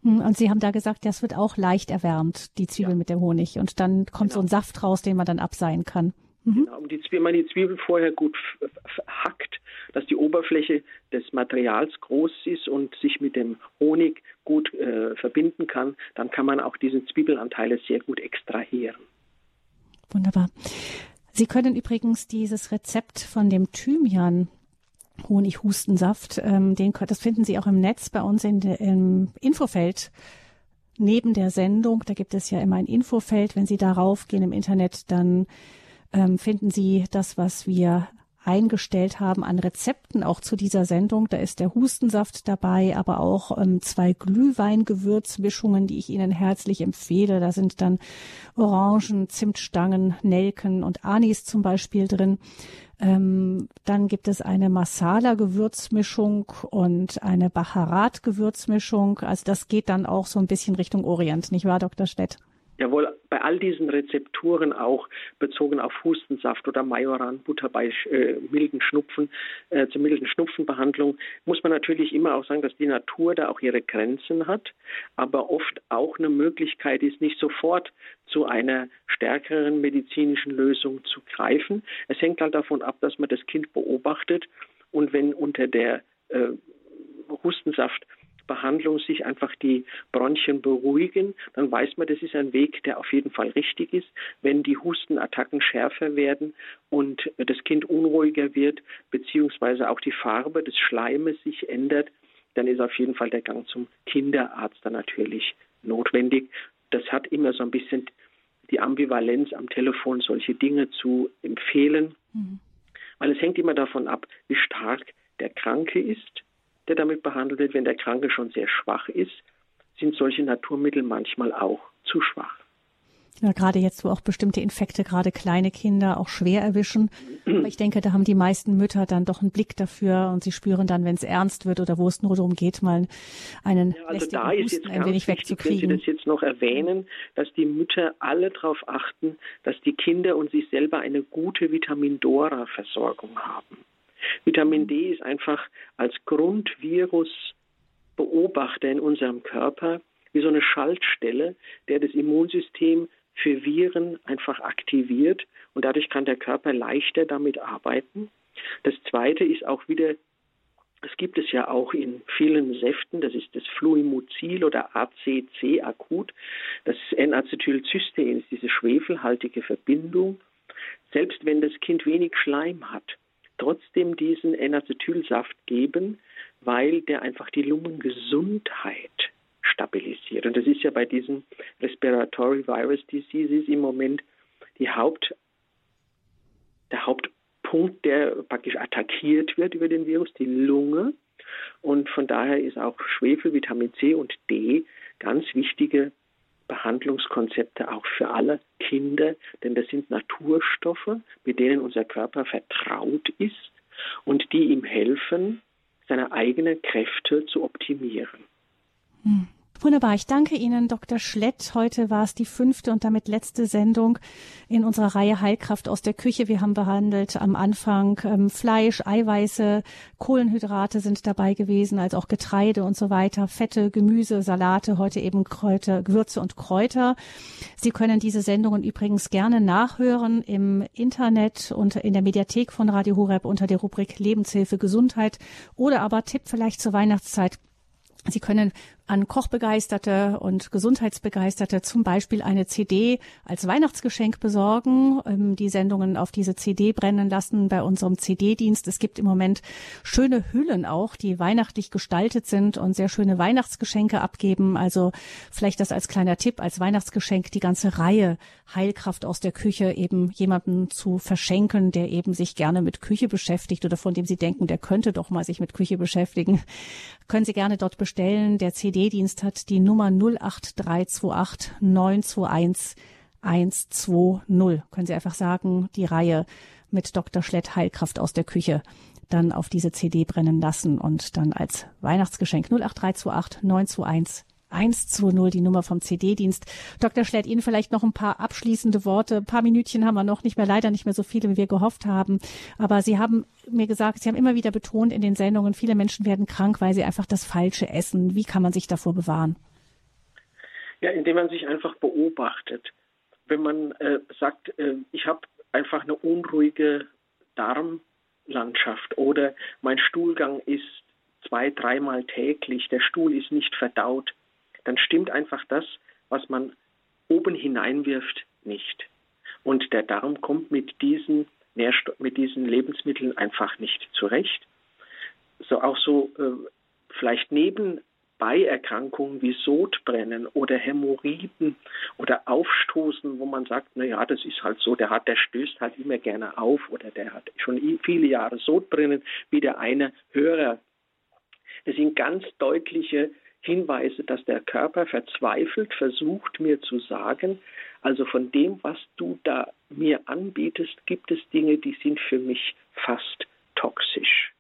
Hm, und Sie haben da gesagt, das wird auch leicht erwärmt, die Zwiebel ja. mit dem Honig. Und dann kommt genau. so ein Saft raus, den man dann abseihen kann. Mhm. Genau, die, wenn man die Zwiebel vorher gut hackt, dass die Oberfläche des Materials groß ist und sich mit dem Honig gut äh, verbinden kann, dann kann man auch diese Zwiebelanteile sehr gut extrahieren. Wunderbar. Sie können übrigens dieses Rezept von dem Thymian Honighustensaft, ähm, den, das finden Sie auch im Netz bei uns in, im Infofeld neben der Sendung. Da gibt es ja immer ein Infofeld. Wenn Sie darauf gehen im Internet, dann ähm, finden Sie das, was wir eingestellt haben an Rezepten auch zu dieser Sendung. Da ist der Hustensaft dabei, aber auch ähm, zwei Glühweingewürzmischungen, die ich Ihnen herzlich empfehle. Da sind dann Orangen, Zimtstangen, Nelken und Anis zum Beispiel drin. Ähm, dann gibt es eine Masala-Gewürzmischung und eine Baharat-Gewürzmischung. Also das geht dann auch so ein bisschen Richtung Orient, nicht wahr, Dr. Stett? Jawohl, bei all diesen Rezepturen auch bezogen auf Hustensaft oder Majoran, Butter bei äh, milden Schnupfen, äh, zur milden Schnupfenbehandlung, muss man natürlich immer auch sagen, dass die Natur da auch ihre Grenzen hat, aber oft auch eine Möglichkeit ist, nicht sofort zu einer stärkeren medizinischen Lösung zu greifen. Es hängt halt davon ab, dass man das Kind beobachtet und wenn unter der äh, Hustensaft Behandlung sich einfach die Bronchien beruhigen, dann weiß man, das ist ein Weg, der auf jeden Fall richtig ist. Wenn die Hustenattacken schärfer werden und das Kind unruhiger wird, beziehungsweise auch die Farbe des Schleimes sich ändert, dann ist auf jeden Fall der Gang zum Kinderarzt dann natürlich notwendig. Das hat immer so ein bisschen die Ambivalenz am Telefon, solche Dinge zu empfehlen, mhm. weil es hängt immer davon ab, wie stark der Kranke ist der damit behandelt wird, wenn der Kranke schon sehr schwach ist, sind solche Naturmittel manchmal auch zu schwach. Ja, gerade jetzt, wo auch bestimmte Infekte gerade kleine Kinder auch schwer erwischen. Aber ich denke, da haben die meisten Mütter dann doch einen Blick dafür und sie spüren dann, wenn es ernst wird oder wo es nur darum geht, mal einen ja, also da ist jetzt ein wenig wichtig, wegzukriegen. Wenn Sie das jetzt noch erwähnen, dass die Mütter alle darauf achten, dass die Kinder und sich selber eine gute Vitamin-Dora-Versorgung haben. Vitamin D ist einfach als Grundvirusbeobachter in unserem Körper wie so eine Schaltstelle, der das Immunsystem für Viren einfach aktiviert und dadurch kann der Körper leichter damit arbeiten. Das zweite ist auch wieder, es gibt es ja auch in vielen Säften, das ist das Fluimuzil oder ACC akut, das N-Acetylcystein ist diese schwefelhaltige Verbindung. Selbst wenn das Kind wenig Schleim hat, trotzdem diesen N-Acetylsaft geben, weil der einfach die Lungengesundheit stabilisiert. Und das ist ja bei diesen Respiratory Virus Diseases im Moment die Haupt, der Hauptpunkt, der praktisch attackiert wird über den Virus, die Lunge. Und von daher ist auch Schwefel, Vitamin C und D ganz wichtige Behandlungskonzepte auch für alle Kinder, denn das sind Naturstoffe, mit denen unser Körper vertraut ist und die ihm helfen, seine eigenen Kräfte zu optimieren. Hm. Wunderbar, ich danke Ihnen, Dr. Schlett. Heute war es die fünfte und damit letzte Sendung in unserer Reihe Heilkraft aus der Küche. Wir haben behandelt am Anfang ähm, Fleisch, Eiweiße, Kohlenhydrate sind dabei gewesen, als auch Getreide und so weiter, Fette, Gemüse, Salate, heute eben Kräuter, Gewürze und Kräuter. Sie können diese Sendungen übrigens gerne nachhören im Internet und in der Mediathek von Radio Horeb unter der Rubrik Lebenshilfe Gesundheit oder aber Tipp vielleicht zur Weihnachtszeit Sie können an Kochbegeisterte und Gesundheitsbegeisterte zum Beispiel eine CD als Weihnachtsgeschenk besorgen, ähm, die Sendungen auf diese CD brennen lassen bei unserem CD-Dienst. Es gibt im Moment schöne Hüllen auch, die weihnachtlich gestaltet sind und sehr schöne Weihnachtsgeschenke abgeben. Also vielleicht das als kleiner Tipp, als Weihnachtsgeschenk die ganze Reihe Heilkraft aus der Küche eben jemandem zu verschenken, der eben sich gerne mit Küche beschäftigt oder von dem Sie denken, der könnte doch mal sich mit Küche beschäftigen. Können Sie gerne dort bestellen. Der CD CD-Dienst hat die Nummer 08328 921 120. Können Sie einfach sagen, die Reihe mit Dr. Schlett Heilkraft aus der Küche dann auf diese CD brennen lassen und dann als Weihnachtsgeschenk 08328 921 120, die Nummer vom CD-Dienst. Dr. Schlett, Ihnen vielleicht noch ein paar abschließende Worte. Ein paar Minütchen haben wir noch, nicht mehr, leider nicht mehr so viele, wie wir gehofft haben. Aber Sie haben mir gesagt, Sie haben immer wieder betont in den Sendungen, viele Menschen werden krank, weil sie einfach das Falsche essen. Wie kann man sich davor bewahren? Ja, indem man sich einfach beobachtet. Wenn man äh, sagt, äh, ich habe einfach eine unruhige Darmlandschaft oder mein Stuhlgang ist zwei, dreimal täglich, der Stuhl ist nicht verdaut, dann stimmt einfach das, was man oben hineinwirft, nicht. Und der Darm kommt mit diesen, Nährsto mit diesen Lebensmitteln einfach nicht zurecht. So auch so äh, vielleicht Nebenbeierkrankungen wie Sodbrennen oder Hämorrhoiden oder Aufstoßen, wo man sagt, na ja, das ist halt so, der hat, der stößt halt immer gerne auf oder der hat schon viele Jahre Sodbrennen, wie der eine Hörer. Das sind ganz deutliche Hinweise, dass der Körper verzweifelt versucht, mir zu sagen, also von dem, was du da mir anbietest, gibt es Dinge, die sind für mich fast toxisch.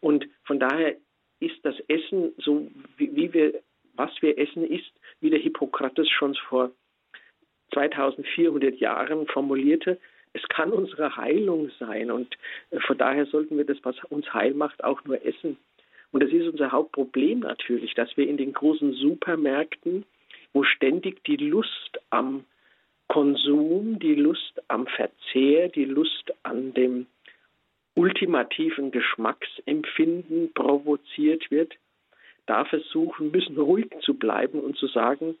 Und von daher ist das Essen so, wie, wir, was wir essen, ist, wie der Hippokrates schon vor 2400 Jahren formulierte, es kann unsere Heilung sein und äh, von daher sollten wir das, was uns heil macht, auch nur essen. Und das ist unser Hauptproblem natürlich, dass wir in den großen Supermärkten, wo ständig die Lust am Konsum, die Lust am Verzehr, die Lust an dem ultimativen Geschmacksempfinden provoziert wird, da versuchen müssen, ruhig zu bleiben und zu sagen,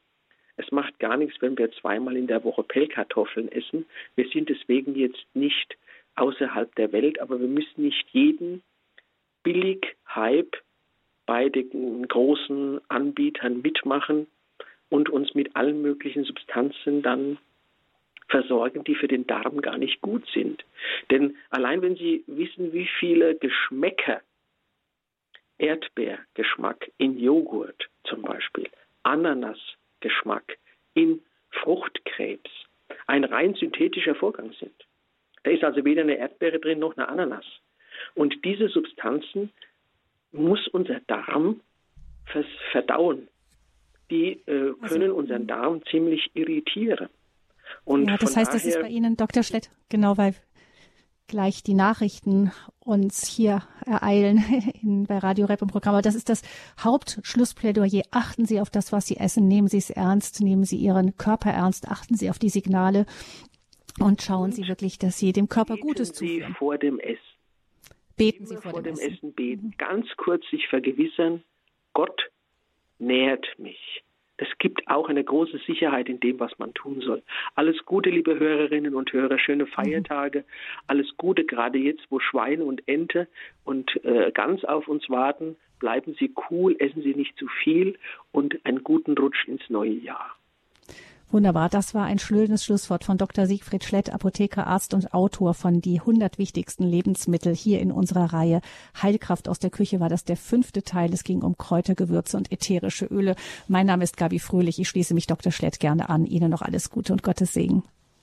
es macht gar nichts, wenn wir zweimal in der Woche Pellkartoffeln essen. Wir sind deswegen jetzt nicht außerhalb der Welt, aber wir müssen nicht jeden billig Hype bei den großen Anbietern mitmachen und uns mit allen möglichen Substanzen dann versorgen, die für den Darm gar nicht gut sind. Denn allein wenn Sie wissen, wie viele Geschmäcker, Erdbeergeschmack in Joghurt zum Beispiel, Ananasgeschmack in Fruchtkrebs, ein rein synthetischer Vorgang sind. Da ist also weder eine Erdbeere drin noch eine Ananas. Und diese Substanzen muss unser Darm verdauen. Die äh, also können also, unseren Darm ziemlich irritieren. Und ja, das heißt, das ist bei Ihnen, Dr. Schlett, genau, weil gleich die Nachrichten uns hier ereilen in, bei Radio Rap im Programm. Aber das ist das Hauptschlussplädoyer. Achten Sie auf das, was Sie essen. Nehmen Sie es ernst. Nehmen Sie Ihren Körper ernst. Achten Sie auf die Signale und schauen und Sie wirklich, dass Sie dem Körper Gutes zuführen. Sie vor dem Essen. Beten Sie vor, vor dem, dem, Essen. Essen beten. Mhm. Ganz kurz sich vergewissern, Gott nährt mich. Das gibt auch eine große Sicherheit in dem, was man tun soll. Alles Gute, liebe Hörerinnen und Hörer, schöne mhm. Feiertage. Alles Gute, gerade jetzt, wo Schweine und Ente und äh, Gans auf uns warten. Bleiben Sie cool, essen Sie nicht zu viel und einen guten Rutsch ins neue Jahr. Wunderbar, das war ein schönes Schlusswort von Dr. Siegfried Schlett, Apotheker, Arzt und Autor von Die 100 wichtigsten Lebensmittel hier in unserer Reihe Heilkraft aus der Küche war das der fünfte Teil. Es ging um Kräuter, Gewürze und ätherische Öle. Mein Name ist Gabi Fröhlich. Ich schließe mich Dr. Schlett gerne an. Ihnen noch alles Gute und Gottes Segen.